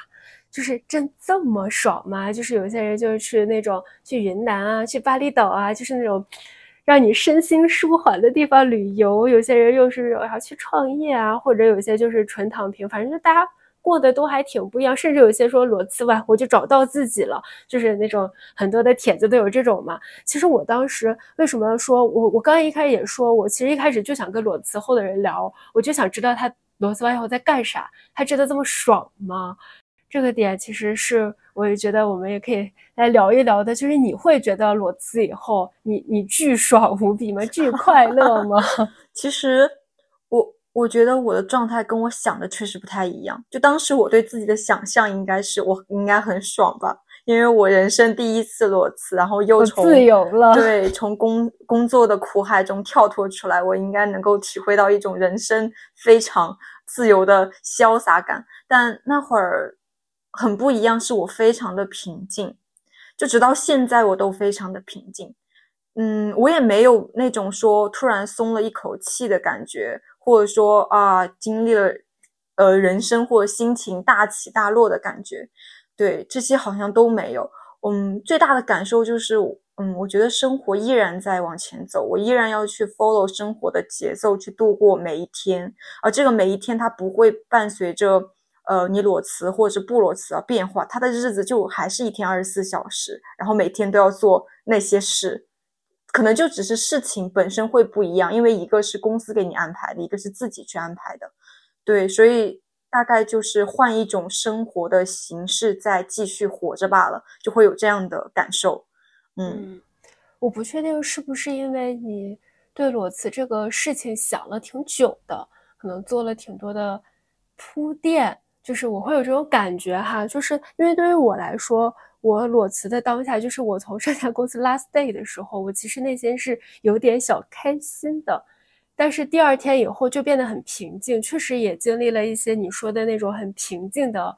就是真这么爽吗？就是有些人就是去那种去云南啊，去巴厘岛啊，就是那种。让你身心舒缓的地方旅游，有些人又是要去创业啊，或者有些就是纯躺平，反正就大家过得都还挺不一样。甚至有些说裸辞完我就找到自己了，就是那种很多的帖子都有这种嘛。其实我当时为什么说我我刚一开始也说我其实一开始就想跟裸辞后的人聊，我就想知道他裸辞完以后在干啥，他真的这么爽吗？这个点其实是，我也觉得我们也可以来聊一聊的，就是你会觉得裸辞以后，你你巨爽无比吗？巨快乐吗？其实我我觉得我的状态跟我想的确实不太一样。就当时我对自己的想象应该是我应该很爽吧，因为我人生第一次裸辞，然后又从自由了，对，从工工作的苦海中跳脱出来，我应该能够体会到一种人生非常自由的潇洒感。但那会儿很不一样，是我非常的平静，就直到现在我都非常的平静。嗯，我也没有那种说突然松了一口气的感觉，或者说啊，经历了呃人生或者心情大起大落的感觉。对，这些好像都没有。嗯，最大的感受就是，嗯，我觉得生活依然在往前走，我依然要去 follow 生活的节奏，去度过每一天。而这个每一天，它不会伴随着呃你裸辞或者是不裸辞啊变化，他的日子就还是一天二十四小时，然后每天都要做那些事。可能就只是事情本身会不一样，因为一个是公司给你安排的，一个是自己去安排的，对，所以大概就是换一种生活的形式再继续活着罢了，就会有这样的感受。嗯，我不确定是不是因为你对裸辞这个事情想了挺久的，可能做了挺多的铺垫，就是我会有这种感觉哈，就是因为对于我来说。我裸辞的当下，就是我从这家公司 last day 的时候，我其实内心是有点小开心的，但是第二天以后就变得很平静，确实也经历了一些你说的那种很平静的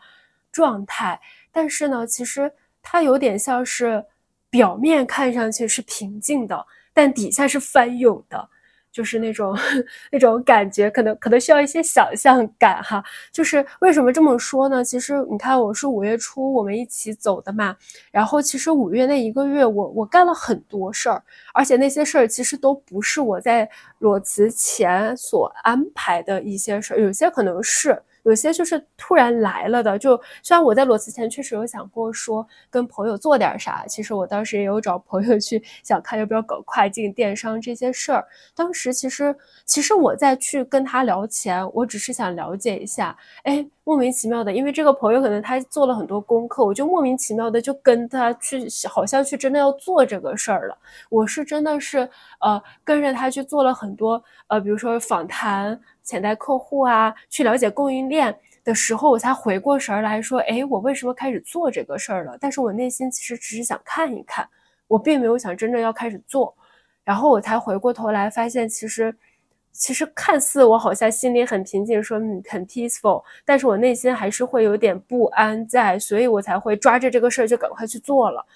状态。但是呢，其实它有点像是表面看上去是平静的，但底下是翻涌的。就是那种 那种感觉，可能可能需要一些想象感哈。就是为什么这么说呢？其实你看，我是五月初我们一起走的嘛。然后其实五月那一个月，我我干了很多事儿，而且那些事儿其实都不是我在裸辞前所安排的一些事儿，有些可能是。有些就是突然来了的，就虽然我在裸辞前确实有想过说跟朋友做点啥，其实我当时也有找朋友去想看要不要搞跨境电商这些事儿。当时其实其实我在去跟他聊前，我只是想了解一下，哎，莫名其妙的，因为这个朋友可能他做了很多功课，我就莫名其妙的就跟他去，好像去真的要做这个事儿了。我是真的是呃跟着他去做了很多呃，比如说访谈。潜在客户啊，去了解供应链的时候，我才回过神儿来说，哎，我为什么开始做这个事儿了？但是我内心其实只是想看一看，我并没有想真正要开始做。然后我才回过头来发现，其实，其实看似我好像心里很平静，说嗯很 peaceful，但是我内心还是会有点不安在，所以我才会抓着这个事儿就赶快去做了。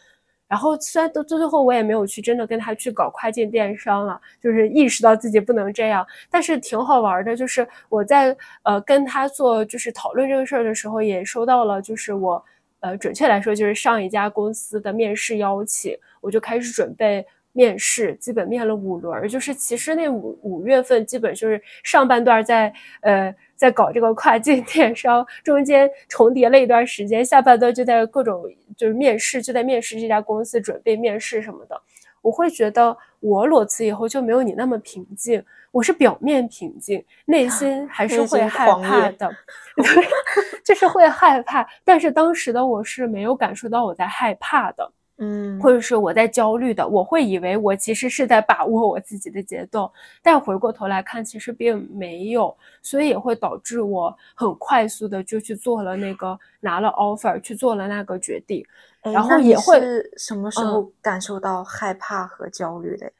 然后虽然到最最后我也没有去真的跟他去搞跨境电商了，就是意识到自己不能这样，但是挺好玩的。就是我在呃跟他做就是讨论这个事儿的时候，也收到了就是我呃准确来说就是上一家公司的面试邀请，我就开始准备面试，基本面了五轮。就是其实那五五月份基本就是上半段在呃。在搞这个跨境电商，中间重叠了一段时间，下半段就在各种就是面试，就在面试这家公司，准备面试什么的。我会觉得我裸辞以后就没有你那么平静，我是表面平静，内心还是会害怕的，就是会害怕。但是当时的我是没有感受到我在害怕的。嗯，或者是我在焦虑的，我会以为我其实是在把握我自己的节奏，但回过头来看，其实并没有，所以也会导致我很快速的就去做了那个拿了 offer，去做了那个决定，然后也会什么时候感受到害怕和焦虑的？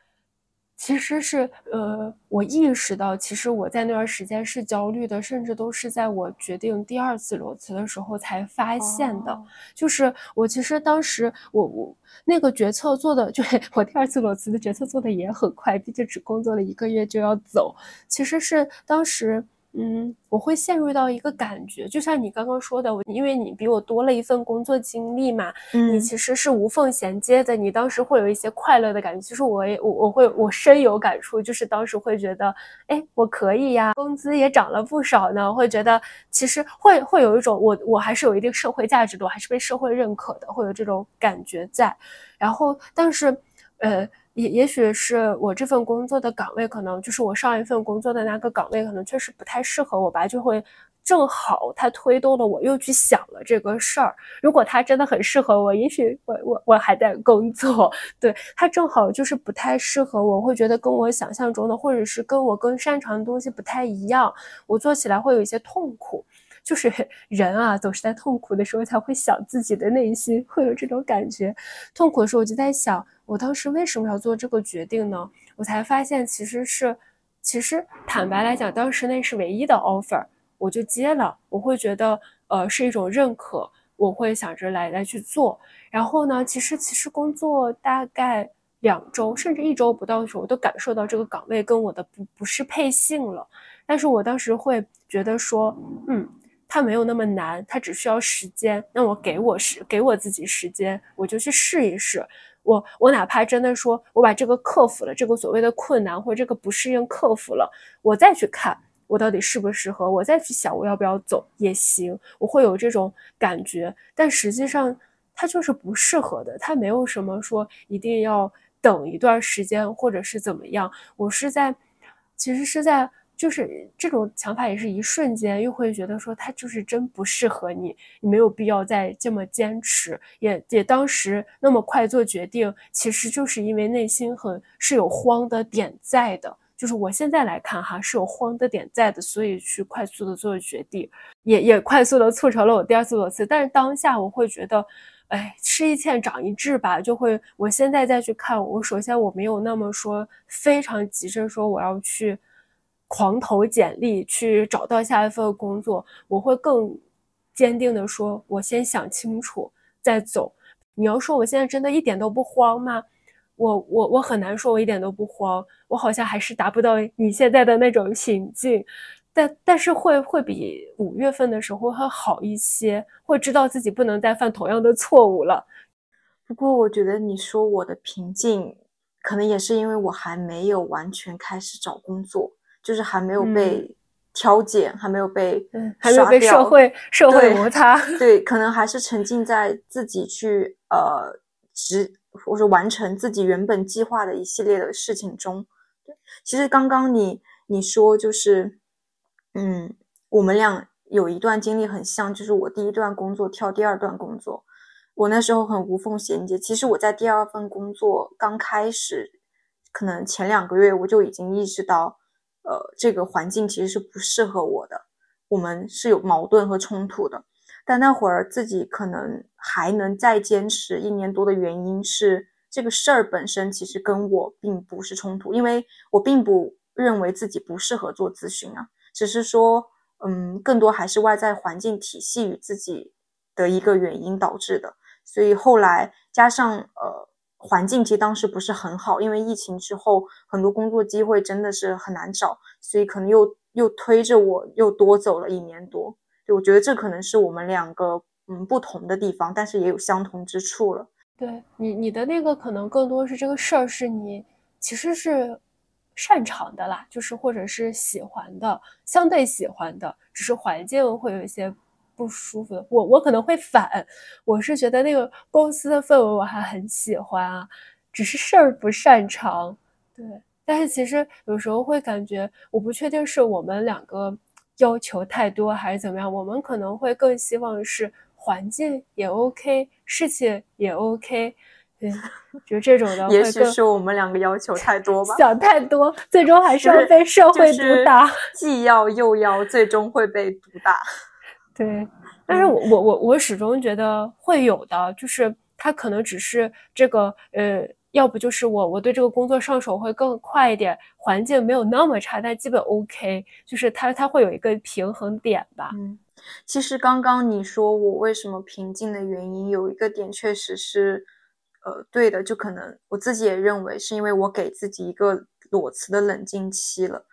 其实是，呃，我意识到，其实我在那段时间是焦虑的，甚至都是在我决定第二次裸辞的时候才发现的。就是我其实当时，我我那个决策做的，就是我第二次裸辞的决策做的也很快，毕竟只工作了一个月就要走。其实是当时。嗯，我会陷入到一个感觉，就像你刚刚说的，我因为你比我多了一份工作经历嘛，你其实是无缝衔接的，你当时会有一些快乐的感觉。其实我也我我会我深有感触，就是当时会觉得，哎，我可以呀，工资也涨了不少呢，会觉得其实会会有一种我我还是有一定社会价值的，我还是被社会认可的，会有这种感觉在。然后，但是，呃。也也许是我这份工作的岗位，可能就是我上一份工作的那个岗位，可能确实不太适合我吧，就会正好他推动了我又去想了这个事儿。如果他真的很适合我，也许我我我还在工作，对他正好就是不太适合我，会觉得跟我想象中的，或者是跟我更擅长的东西不太一样，我做起来会有一些痛苦。就是 人啊，总是在痛苦的时候才会想自己的内心，会有这种感觉。痛苦的时候，我就在想，我当时为什么要做这个决定呢？我才发现，其实是，其实坦白来讲，当时那是唯一的 offer，我就接了。我会觉得，呃，是一种认可，我会想着来来去做。然后呢，其实其实工作大概。两周甚至一周不到的时候，我都感受到这个岗位跟我的不不适配性了。但是我当时会觉得说，嗯，它没有那么难，它只需要时间。那我给我时给我自己时间，我就去试一试。我我哪怕真的说我把这个克服了，这个所谓的困难或者这个不适应克服了，我再去看我到底适不适合，我再去想我要不要走也行。我会有这种感觉，但实际上它就是不适合的，它没有什么说一定要。等一段时间，或者是怎么样？我是在，其实是在，就是这种想法也是一瞬间，又会觉得说他就是真不适合你，你没有必要再这么坚持。也也当时那么快做决定，其实就是因为内心很是有慌的点在的，就是我现在来看哈是有慌的点在的，所以去快速的做决定，也也快速的促成了我第二次裸辞。但是当下我会觉得。哎，吃一堑长一智吧，就会。我现在再去看，我首先我没有那么说非常急着说我要去狂投简历去找到下一份工作，我会更坚定的说，我先想清楚再走。你要说我现在真的一点都不慌吗？我我我很难说我一点都不慌，我好像还是达不到你现在的那种平静。但但是会会比五月份的时候会好一些，会知道自己不能再犯同样的错误了。不过我觉得你说我的平静，可能也是因为我还没有完全开始找工作，就是还没有被挑拣，还没有被还没有被社会社会摩擦。对，可能还是沉浸在自己去呃执或者完成自己原本计划的一系列的事情中。对，其实刚刚你你说就是。嗯，我们俩有一段经历很像，就是我第一段工作跳第二段工作，我那时候很无缝衔接。其实我在第二份工作刚开始，可能前两个月我就已经意识到，呃，这个环境其实是不适合我的，我们是有矛盾和冲突的。但那会儿自己可能还能再坚持一年多的原因是，这个事儿本身其实跟我并不是冲突，因为我并不认为自己不适合做咨询啊。只是说，嗯，更多还是外在环境体系与自己的一个原因导致的。所以后来加上呃，环境其实当时不是很好，因为疫情之后很多工作机会真的是很难找，所以可能又又推着我又多走了一年多。对，我觉得这可能是我们两个嗯不同的地方，但是也有相同之处了。对你，你的那个可能更多是这个事儿是你其实是。擅长的啦，就是或者是喜欢的，相对喜欢的，只是环境会有一些不舒服的。我我可能会反，我是觉得那个公司的氛围我还很喜欢啊，只是事儿不擅长。对，但是其实有时候会感觉，我不确定是我们两个要求太多还是怎么样，我们可能会更希望是环境也 OK，事情也 OK。对，就这种的，也许是我们两个要求太多吧，想太多，最终还是要被社会毒打。既要又要，最终会被毒打。对，但是我我我我始终觉得会有的，就是他可能只是这个呃，要不就是我我对这个工作上手会更快一点，环境没有那么差，但基本 OK，就是他他会有一个平衡点吧。嗯，其实刚刚你说我为什么平静的原因，有一个点确实是。呃，对的，就可能我自己也认为是因为我给自己一个裸辞的冷静期了。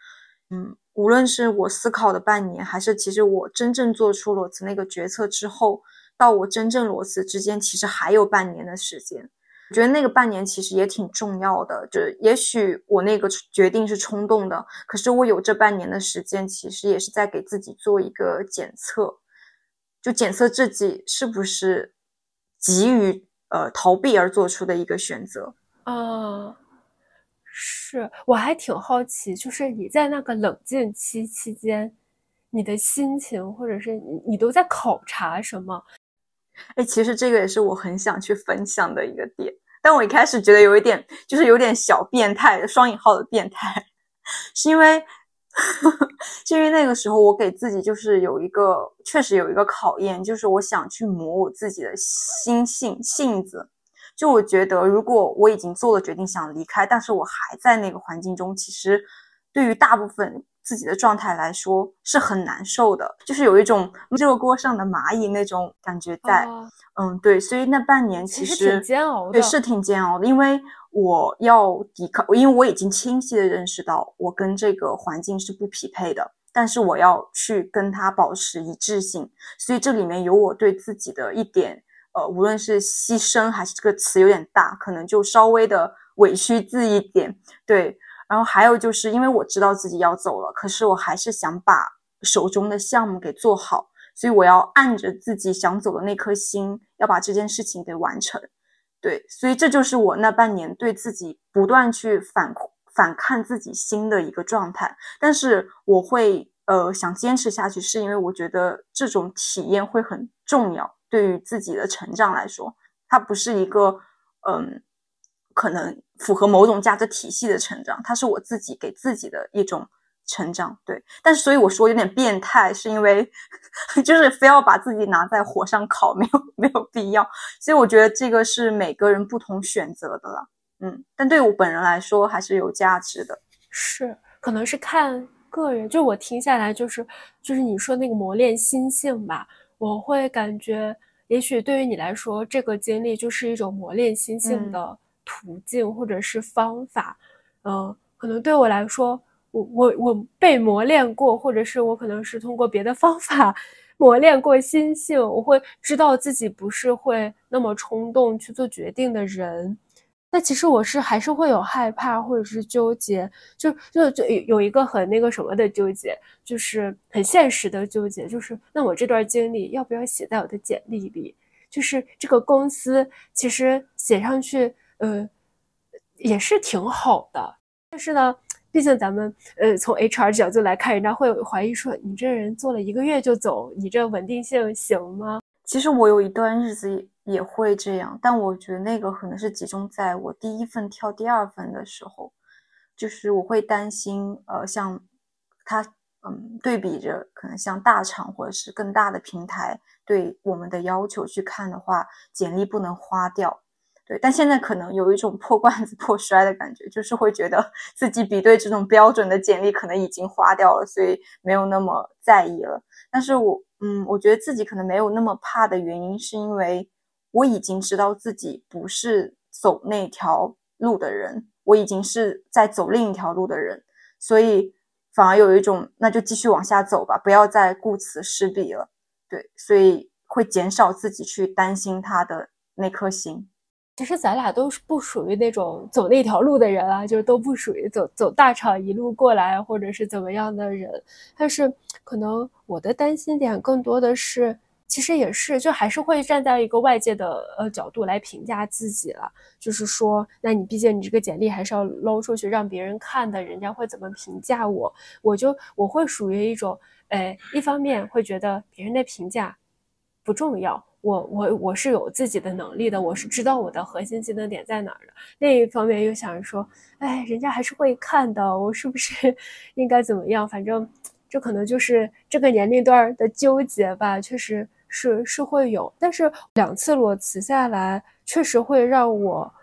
嗯，无论是我思考的半年，还是其实我真正做出裸辞那个决策之后，到我真正裸辞之间，其实还有半年的时间。我觉得那个半年其实也挺重要的。就也许我那个决定是冲动的，可是我有这半年的时间，其实也是在给自己做一个检测，就检测自己是不是急于。呃，逃避而做出的一个选择啊，是我还挺好奇，就是你在那个冷静期期间，你的心情，或者是你你都在考察什么？哎，其实这个也是我很想去分享的一个点，但我一开始觉得有一点，就是有点小变态，双引号的变态，是因为 是因为那个时候我给自己就是有一个确实有一个考验，就是我想去磨我自己的心性性子。就我觉得，如果我已经做了决定想离开，但是我还在那个环境中，其实对于大部分自己的状态来说是很难受的，就是有一种热锅上的蚂蚁那种感觉在。嗯，对，所以那半年其实挺煎熬的，对，是挺煎熬的，因为我要抵抗，因为我已经清晰的认识到我跟这个环境是不匹配的，但是我要去跟它保持一致性，所以这里面有我对自己的一点。呃，无论是牺牲还是这个词有点大，可能就稍微的委屈自己一点，对。然后还有就是因为我知道自己要走了，可是我还是想把手中的项目给做好，所以我要按着自己想走的那颗心，要把这件事情给完成，对。所以这就是我那半年对自己不断去反反看自己心的一个状态。但是我会呃想坚持下去，是因为我觉得这种体验会很重要。对于自己的成长来说，它不是一个嗯，可能符合某种价值体系的成长，它是我自己给自己的一种成长。对，但是所以我说有点变态，是因为 就是非要把自己拿在火上烤，没有 没有必要。所以我觉得这个是每个人不同选择的了。嗯，但对我本人来说还是有价值的。是，可能是看个人。就我听下来，就是就是你说那个磨练心性吧。我会感觉，也许对于你来说，这个经历就是一种磨练心性的途径或者是方法。嗯，可能对我来说，我我我被磨练过，或者是我可能是通过别的方法磨练过心性，我会知道自己不是会那么冲动去做决定的人。那其实我是还是会有害怕或者是纠结，就就就有一个很那个什么的纠结，就是很现实的纠结，就是那我这段经历要不要写在我的简历里？就是这个公司其实写上去，呃，也是挺好的，但是呢，毕竟咱们呃从 HR 角度来看，人家会怀疑说你这人做了一个月就走，你这稳定性行吗？其实我有一段日子。也也会这样，但我觉得那个可能是集中在我第一份跳第二份的时候，就是我会担心，呃，像他，嗯，对比着可能像大厂或者是更大的平台对我们的要求去看的话，简历不能花掉。对，但现在可能有一种破罐子破摔的感觉，就是会觉得 自己比对这种标准的简历可能已经花掉了，所以没有那么在意了。但是我，嗯，我觉得自己可能没有那么怕的原因，是因为。我已经知道自己不是走那条路的人，我已经是在走另一条路的人，所以反而有一种那就继续往下走吧，不要再顾此失彼了。对，所以会减少自己去担心他的那颗心。其实咱俩都是不属于那种走那条路的人啊，就是都不属于走走大厂一路过来或者是怎么样的人。但是可能我的担心点更多的是。其实也是，就还是会站在一个外界的呃角度来评价自己了。就是说，那你毕竟你这个简历还是要搂出去让别人看的，人家会怎么评价我？我就我会属于一种，哎，一方面会觉得别人的评价不重要，我我我是有自己的能力的，我是知道我的核心技能点在哪儿的。另一方面又想着说，哎，人家还是会看的，我是不是 应该怎么样？反正这可能就是这个年龄段的纠结吧，确实。是是会有，但是两次裸辞下来，确实会让我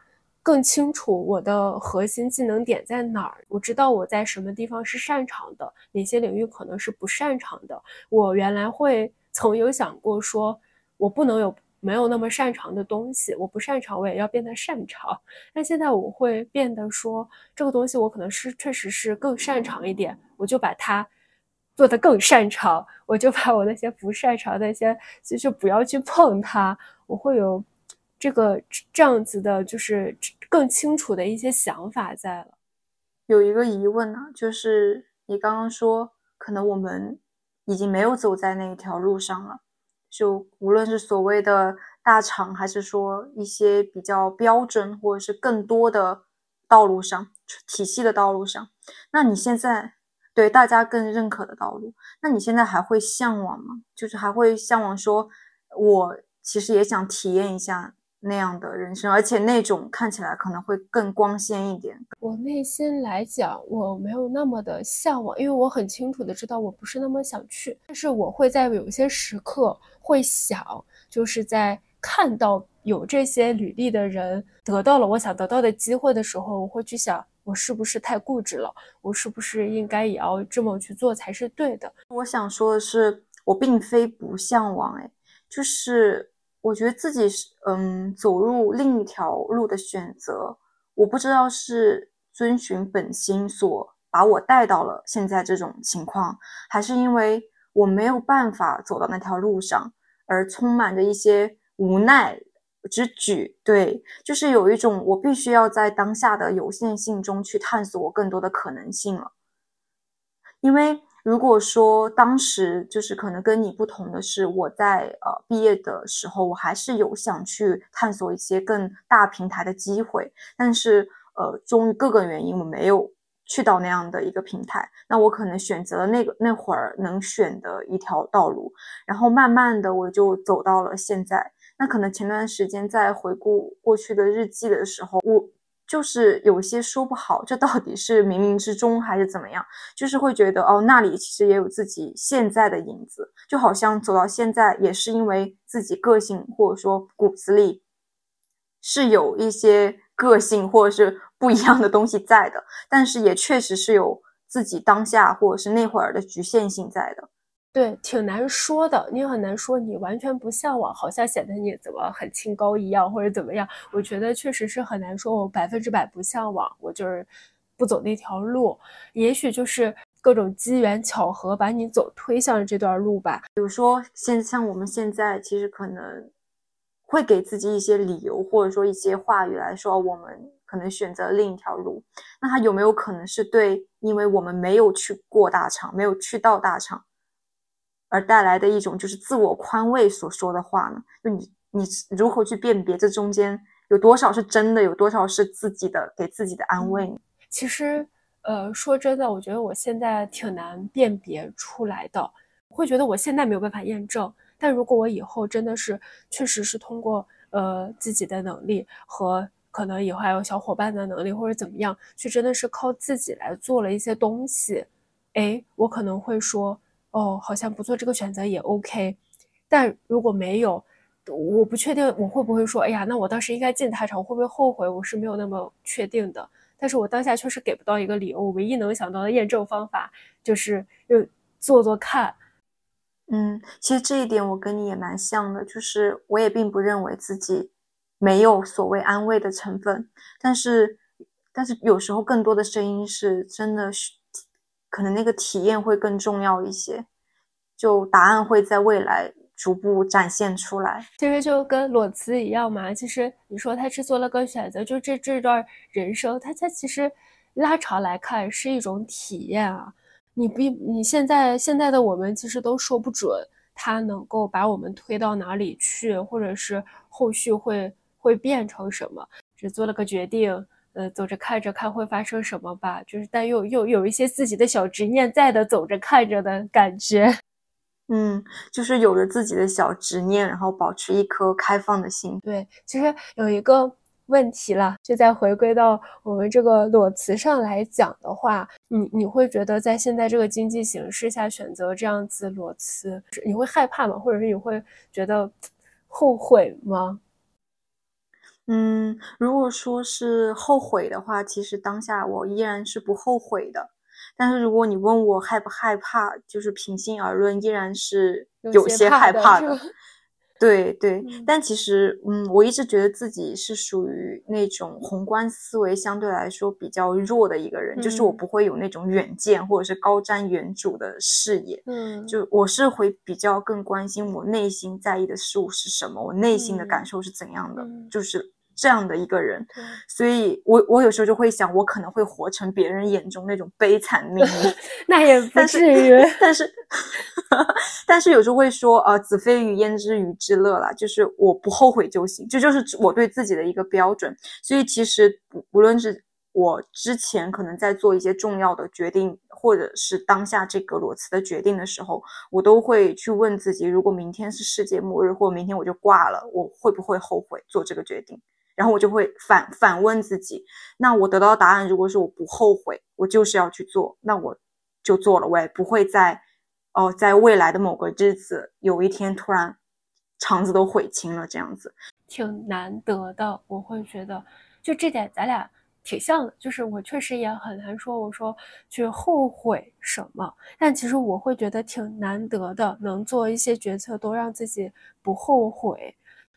更清楚我的核心技能点在哪儿。我知道我在什么地方是擅长的，哪些领域可能是不擅长的。我原来会曾有想过说，我不能有没有那么擅长的东西，我不擅长我也要变得擅长。但现在我会变得说，这个东西我可能是确实是更擅长一点，我就把它。做得更擅长，我就把我那些不擅长的些，就不要去碰它。我会有这个这样子的，就是更清楚的一些想法在了。有一个疑问呢，就是你刚刚说，可能我们已经没有走在那一条路上了，就无论是所谓的大厂，还是说一些比较标准或者是更多的道路上体系的道路上，那你现在？对大家更认可的道路，那你现在还会向往吗？就是还会向往说，我其实也想体验一下那样的人生，而且那种看起来可能会更光鲜一点。我内心来讲，我没有那么的向往，因为我很清楚的知道我不是那么想去。但是我会在有些时刻会想，就是在看到有这些履历的人得到了我想得到的机会的时候，我会去想，我是不是太固执了？我是不是应该也要这么去做才是对的？我想说的是，我并非不向往，哎，就是。我觉得自己是嗯，走入另一条路的选择，我不知道是遵循本心所把我带到了现在这种情况，还是因为我没有办法走到那条路上，而充满着一些无奈之举。对，就是有一种我必须要在当下的有限性中去探索我更多的可能性了，因为。如果说当时就是可能跟你不同的是，我在呃毕业的时候，我还是有想去探索一些更大平台的机会，但是呃，终于各个原因我没有去到那样的一个平台，那我可能选择了那个那会儿能选的一条道路，然后慢慢的我就走到了现在。那可能前段时间在回顾过去的日记的时候，我。就是有些说不好，这到底是冥冥之中还是怎么样？就是会觉得哦，那里其实也有自己现在的影子，就好像走到现在也是因为自己个性或者说骨子里是有一些个性或者是不一样的东西在的，但是也确实是有自己当下或者是那会儿的局限性在的。对，挺难说的，你很难说你完全不向往，好像显得你怎么很清高一样，或者怎么样。我觉得确实是很难说，我百分之百不向往，我就是不走那条路。也许就是各种机缘巧合把你走推向了这段路吧。比如说，现像我们现在其实可能会给自己一些理由，或者说一些话语来说，我们可能选择另一条路。那它有没有可能是对？因为我们没有去过大厂，没有去到大厂。而带来的一种就是自我宽慰所说的话呢？就你你如何去辨别这中间有多少是真的，有多少是自己的给自己的安慰？其实，呃，说真的，我觉得我现在挺难辨别出来的。会觉得我现在没有办法验证，但如果我以后真的是确实是通过呃自己的能力和可能以后还有小伙伴的能力或者怎么样，去真的是靠自己来做了一些东西，哎，我可能会说。哦，好像不做这个选择也 OK，但如果没有，我不确定我会不会说，哎呀，那我当时应该进他场，我，会不会后悔？我是没有那么确定的。但是我当下确实给不到一个理由，我唯一能想到的验证方法就是又做做看。嗯，其实这一点我跟你也蛮像的，就是我也并不认为自己没有所谓安慰的成分，但是，但是有时候更多的声音是真的。可能那个体验会更重要一些，就答案会在未来逐步展现出来。其实就跟裸辞一样嘛。其实你说他是做了个选择，就这这段人生，他他其实拉长来看是一种体验啊。你比你现在现在的我们其实都说不准他能够把我们推到哪里去，或者是后续会会变成什么。只做了个决定。呃，走着看着看会发生什么吧，就是但又又有一些自己的小执念在的，走着看着的感觉，嗯，就是有着自己的小执念，然后保持一颗开放的心。对，其实有一个问题了，就在回归到我们这个裸辞上来讲的话，你你会觉得在现在这个经济形势下选择这样子裸辞，你会害怕吗？或者是你会觉得 后悔吗？嗯，如果说是后悔的话，其实当下我依然是不后悔的。但是如果你问我害不害怕，就是平心而论，依然是有些害怕的。对对，但其实，嗯，我一直觉得自己是属于那种宏观思维相对来说比较弱的一个人，就是我不会有那种远见或者是高瞻远瞩的视野。嗯，就我是会比较更关心我内心在意的事物是什么，我内心的感受是怎样的，就是。这样的一个人，所以我我有时候就会想，我可能会活成别人眼中那种悲惨命运，那也不至于。但是，但是有时候会说，呃，子非鱼焉知鱼之乐啦，就是我不后悔就行，这就是我对自己的一个标准。所以其实不无论是我之前可能在做一些重要的决定，或者是当下这个裸辞的决定的时候，我都会去问自己：如果明天是世界末日，或明天我就挂了，我会不会后悔做这个决定？然后我就会反反问自己：那我得到答案，如果是我不后悔，我就是要去做，那我就做了，我也不会在哦，在未来的某个日子，有一天突然肠子都悔青了，这样子。挺难得的，我会觉得，就这点咱俩挺像的，就是我确实也很难说，我说去后悔什么，但其实我会觉得挺难得的，能做一些决策都让自己不后悔。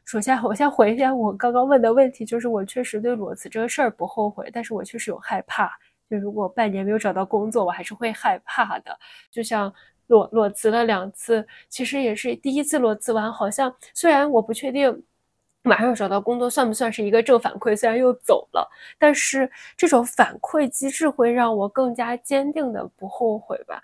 首先，我先回一下我刚刚问的问题，就是我确实对裸辞这个事儿不后悔，但是我确实有害怕，就如果半年没有找到工作，我还是会害怕的。就像裸裸辞了两次，其实也是第一次裸辞完，好像虽然我不确定。马上找到工作算不算是一个正反馈？虽然又走了，但是这种反馈机制会让我更加坚定的不后悔吧。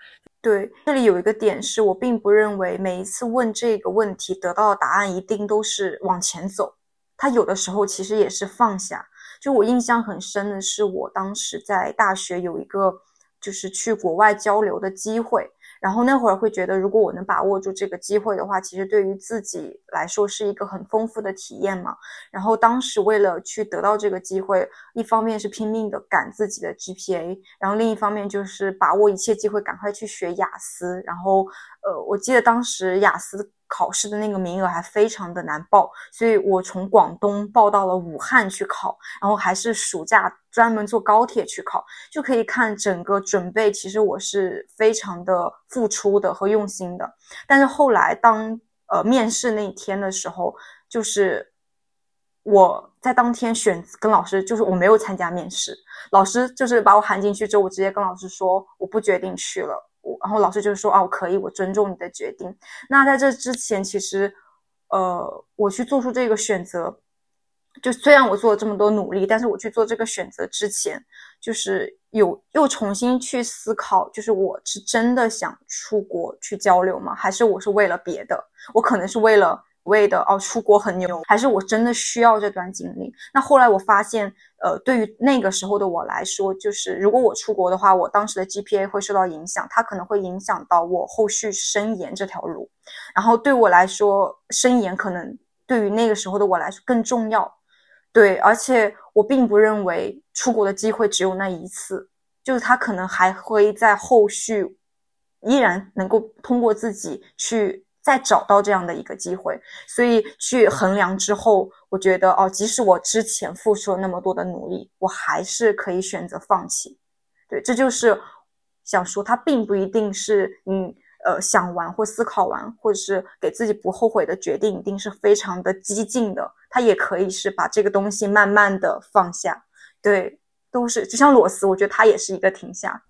对，这里有一个点是我并不认为每一次问这个问题得到的答案一定都是往前走，它有的时候其实也是放下。就我印象很深的是，我当时在大学有一个就是去国外交流的机会。然后那会儿会觉得，如果我能把握住这个机会的话，其实对于自己来说是一个很丰富的体验嘛。然后当时为了去得到这个机会，一方面是拼命的赶自己的 GPA，然后另一方面就是把握一切机会，赶快去学雅思。然后，呃，我记得当时雅思。考试的那个名额还非常的难报，所以我从广东报到了武汉去考，然后还是暑假专门坐高铁去考，就可以看整个准备，其实我是非常的付出的和用心的。但是后来当呃面试那一天的时候，就是我在当天选跟老师，就是我没有参加面试，老师就是把我喊进去之后，我直接跟老师说我不决定去了。然后老师就说，哦，可以，我尊重你的决定。那在这之前，其实，呃，我去做出这个选择，就虽然我做了这么多努力，但是我去做这个选择之前，就是有又重新去思考，就是我是真的想出国去交流吗？还是我是为了别的？我可能是为了。为的哦，出国很牛，还是我真的需要这段经历？那后来我发现，呃，对于那个时候的我来说，就是如果我出国的话，我当时的 GPA 会受到影响，它可能会影响到我后续升研这条路。然后对我来说，升研可能对于那个时候的我来说更重要。对，而且我并不认为出国的机会只有那一次，就是他可能还会在后续依然能够通过自己去。再找到这样的一个机会，所以去衡量之后，我觉得哦，即使我之前付出了那么多的努力，我还是可以选择放弃。对，这就是想说，它并不一定是你呃想完或思考完，或者是给自己不后悔的决定，一定是非常的激进的。它也可以是把这个东西慢慢的放下。对，都是就像裸辞，我觉得它也是一个停下。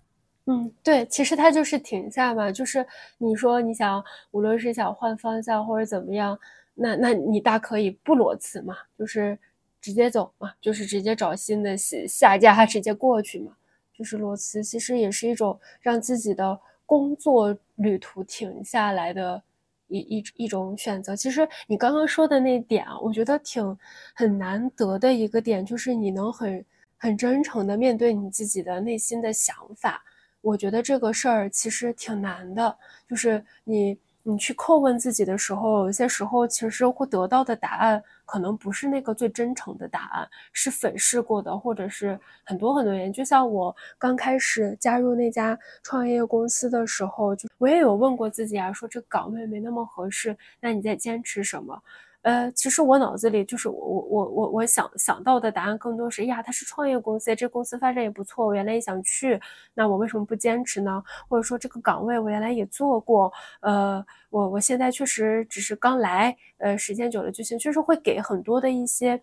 嗯，对，其实它就是停下嘛，就是你说你想，无论是想换方向或者怎么样，那那你大可以不裸辞嘛，就是直接走嘛，就是直接找新的下下家 直接过去嘛，就是裸辞其实也是一种让自己的工作旅途停下来的一一一种选择。其实你刚刚说的那点啊，我觉得挺很难得的一个点，就是你能很很真诚的面对你自己的内心的想法。我觉得这个事儿其实挺难的，就是你你去叩问自己的时候，有些时候其实会得到的答案可能不是那个最真诚的答案，是粉饰过的，或者是很多很多原因。就像我刚开始加入那家创业公司的时候，就我也有问过自己啊，说这岗位没那么合适，那你在坚持什么？呃，其实我脑子里就是我我我我我想想到的答案更多是呀，他是创业公司，这公司发展也不错，我原来也想去，那我为什么不坚持呢？或者说这个岗位我原来也做过，呃，我我现在确实只是刚来，呃，时间久了就行，确实会给很多的一些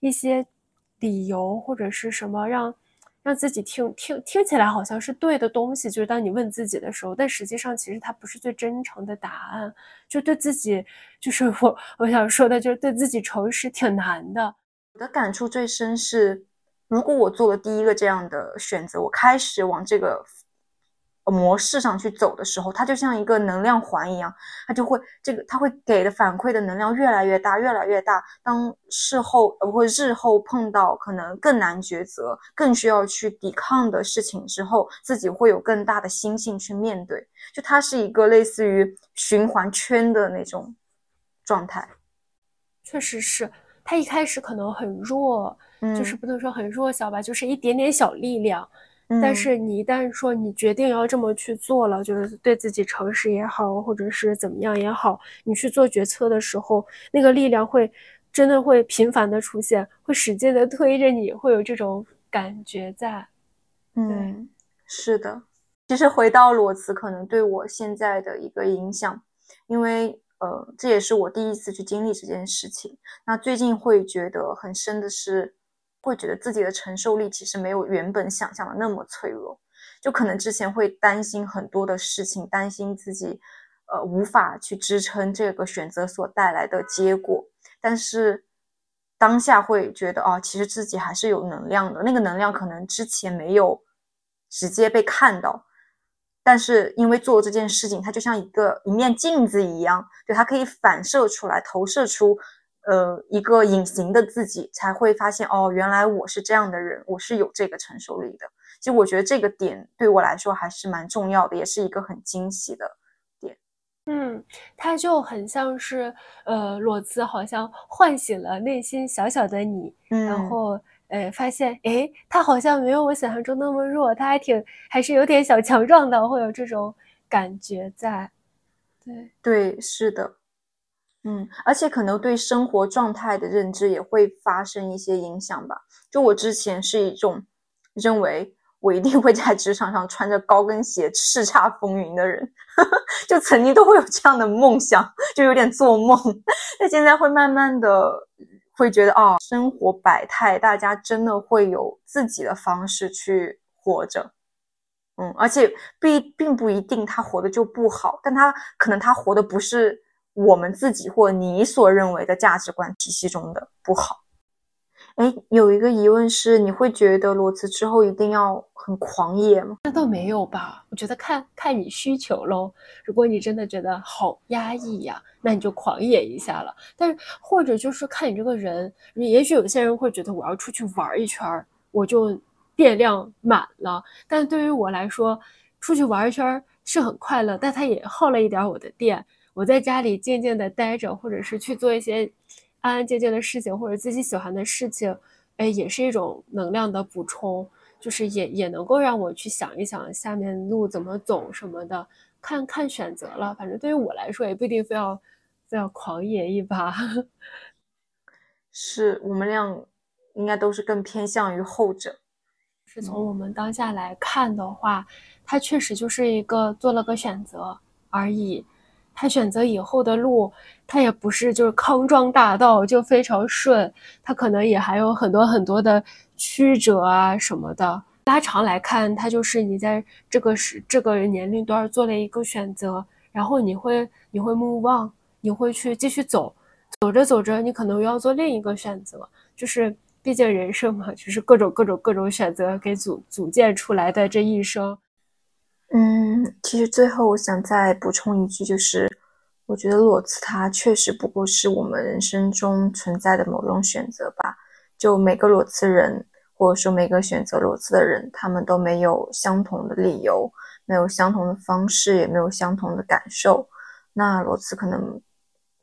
一些理由或者是什么让。让自己听听听起来好像是对的东西，就是当你问自己的时候，但实际上其实它不是最真诚的答案。就对自己，就是我我想说的，就是对自己诚实挺难的。我的感触最深是，如果我做了第一个这样的选择，我开始往这个模式上去走的时候，它就像一个能量环一样，它就会这个它会给的反馈的能量越来越大，越来越大。当事后呃或日后碰到可能更难抉择、更需要去抵抗的事情之后，自己会有更大的心性去面对。就它是一个类似于循环圈的那种状态。确实是，他一开始可能很弱，就是不能说很弱小吧，就是一点点小力量。但是你一旦说你决定要这么去做了，就是对自己诚实也好，或者是怎么样也好，你去做决策的时候，那个力量会真的会频繁的出现，会使劲的推着你，会有这种感觉在。嗯，是的。其实回到裸辞，可能对我现在的一个影响，因为呃，这也是我第一次去经历这件事情。那最近会觉得很深的是。会觉得自己的承受力其实没有原本想象的那么脆弱，就可能之前会担心很多的事情，担心自己呃无法去支撑这个选择所带来的结果，但是当下会觉得啊，其实自己还是有能量的，那个能量可能之前没有直接被看到，但是因为做这件事情，它就像一个一面镜子一样，对它可以反射出来，投射出。呃，一个隐形的自己才会发现哦，原来我是这样的人，我是有这个承受力的。其实我觉得这个点对我来说还是蛮重要的，也是一个很惊喜的点。嗯，它就很像是呃，裸辞好像唤醒了内心小小的你，然后呃，发现哎，他好像没有我想象中那么弱，他还挺还是有点小强壮的，会有这种感觉在。对对，是的。嗯，而且可能对生活状态的认知也会发生一些影响吧。就我之前是一种认为我一定会在职场上穿着高跟鞋叱咤风云的人，就曾经都会有这样的梦想，就有点做梦。但现在会慢慢的会觉得，哦，生活百态，大家真的会有自己的方式去活着。嗯，而且并并不一定他活的就不好，但他可能他活的不是。我们自己或你所认为的价值观体系中的不好。哎，有一个疑问是，你会觉得裸辞之后一定要很狂野吗？那倒没有吧，我觉得看看你需求喽。如果你真的觉得好压抑呀，那你就狂野一下了。但是或者就是看你这个人，你也许有些人会觉得我要出去玩一圈，我就电量满了。但对于我来说，出去玩一圈是很快乐，但它也耗了一点我的电。我在家里静静的待着，或者是去做一些安安静静的事情，或者自己喜欢的事情，哎，也是一种能量的补充，就是也也能够让我去想一想下面路怎么走什么的，看看选择了。反正对于我来说，也不一定非要非要狂野一把。是我们俩应该都是更偏向于后者。是从我们当下来看的话，他确实就是一个做了个选择而已。他选择以后的路，他也不是就是康庄大道就非常顺，他可能也还有很多很多的曲折啊什么的。拉长来看，他就是你在这个时这个年龄段做了一个选择，然后你会你会目望你会去继续走，走着走着，你可能又要做另一个选择。就是毕竟人生嘛，就是各种各种各种选择给组组建出来的这一生。嗯，其实最后我想再补充一句，就是我觉得裸辞它确实不过是我们人生中存在的某种选择吧。就每个裸辞人，或者说每个选择裸辞的人，他们都没有相同的理由，没有相同的方式，也没有相同的感受。那裸辞可能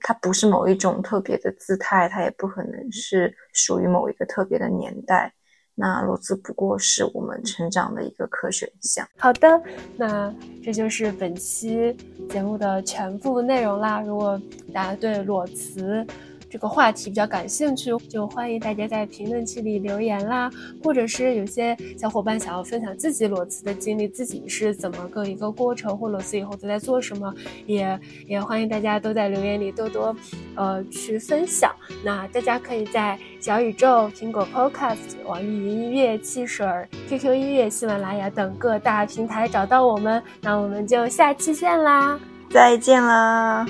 它不是某一种特别的姿态，它也不可能是属于某一个特别的年代。那裸辞不过是我们成长的一个可选项。好的，那这就是本期节目的全部内容啦。如果大家对裸辞，这个话题比较感兴趣，就欢迎大家在评论区里留言啦，或者是有些小伙伴想要分享自己裸辞的经历，自己是怎么个一个过程，或裸辞以后都在做什么，也也欢迎大家都在留言里多多呃去分享。那大家可以在小宇宙、苹果 Podcast、网易云音乐、汽水、QQ 音乐、喜马拉雅等各大平台找到我们。那我们就下期见啦，再见啦。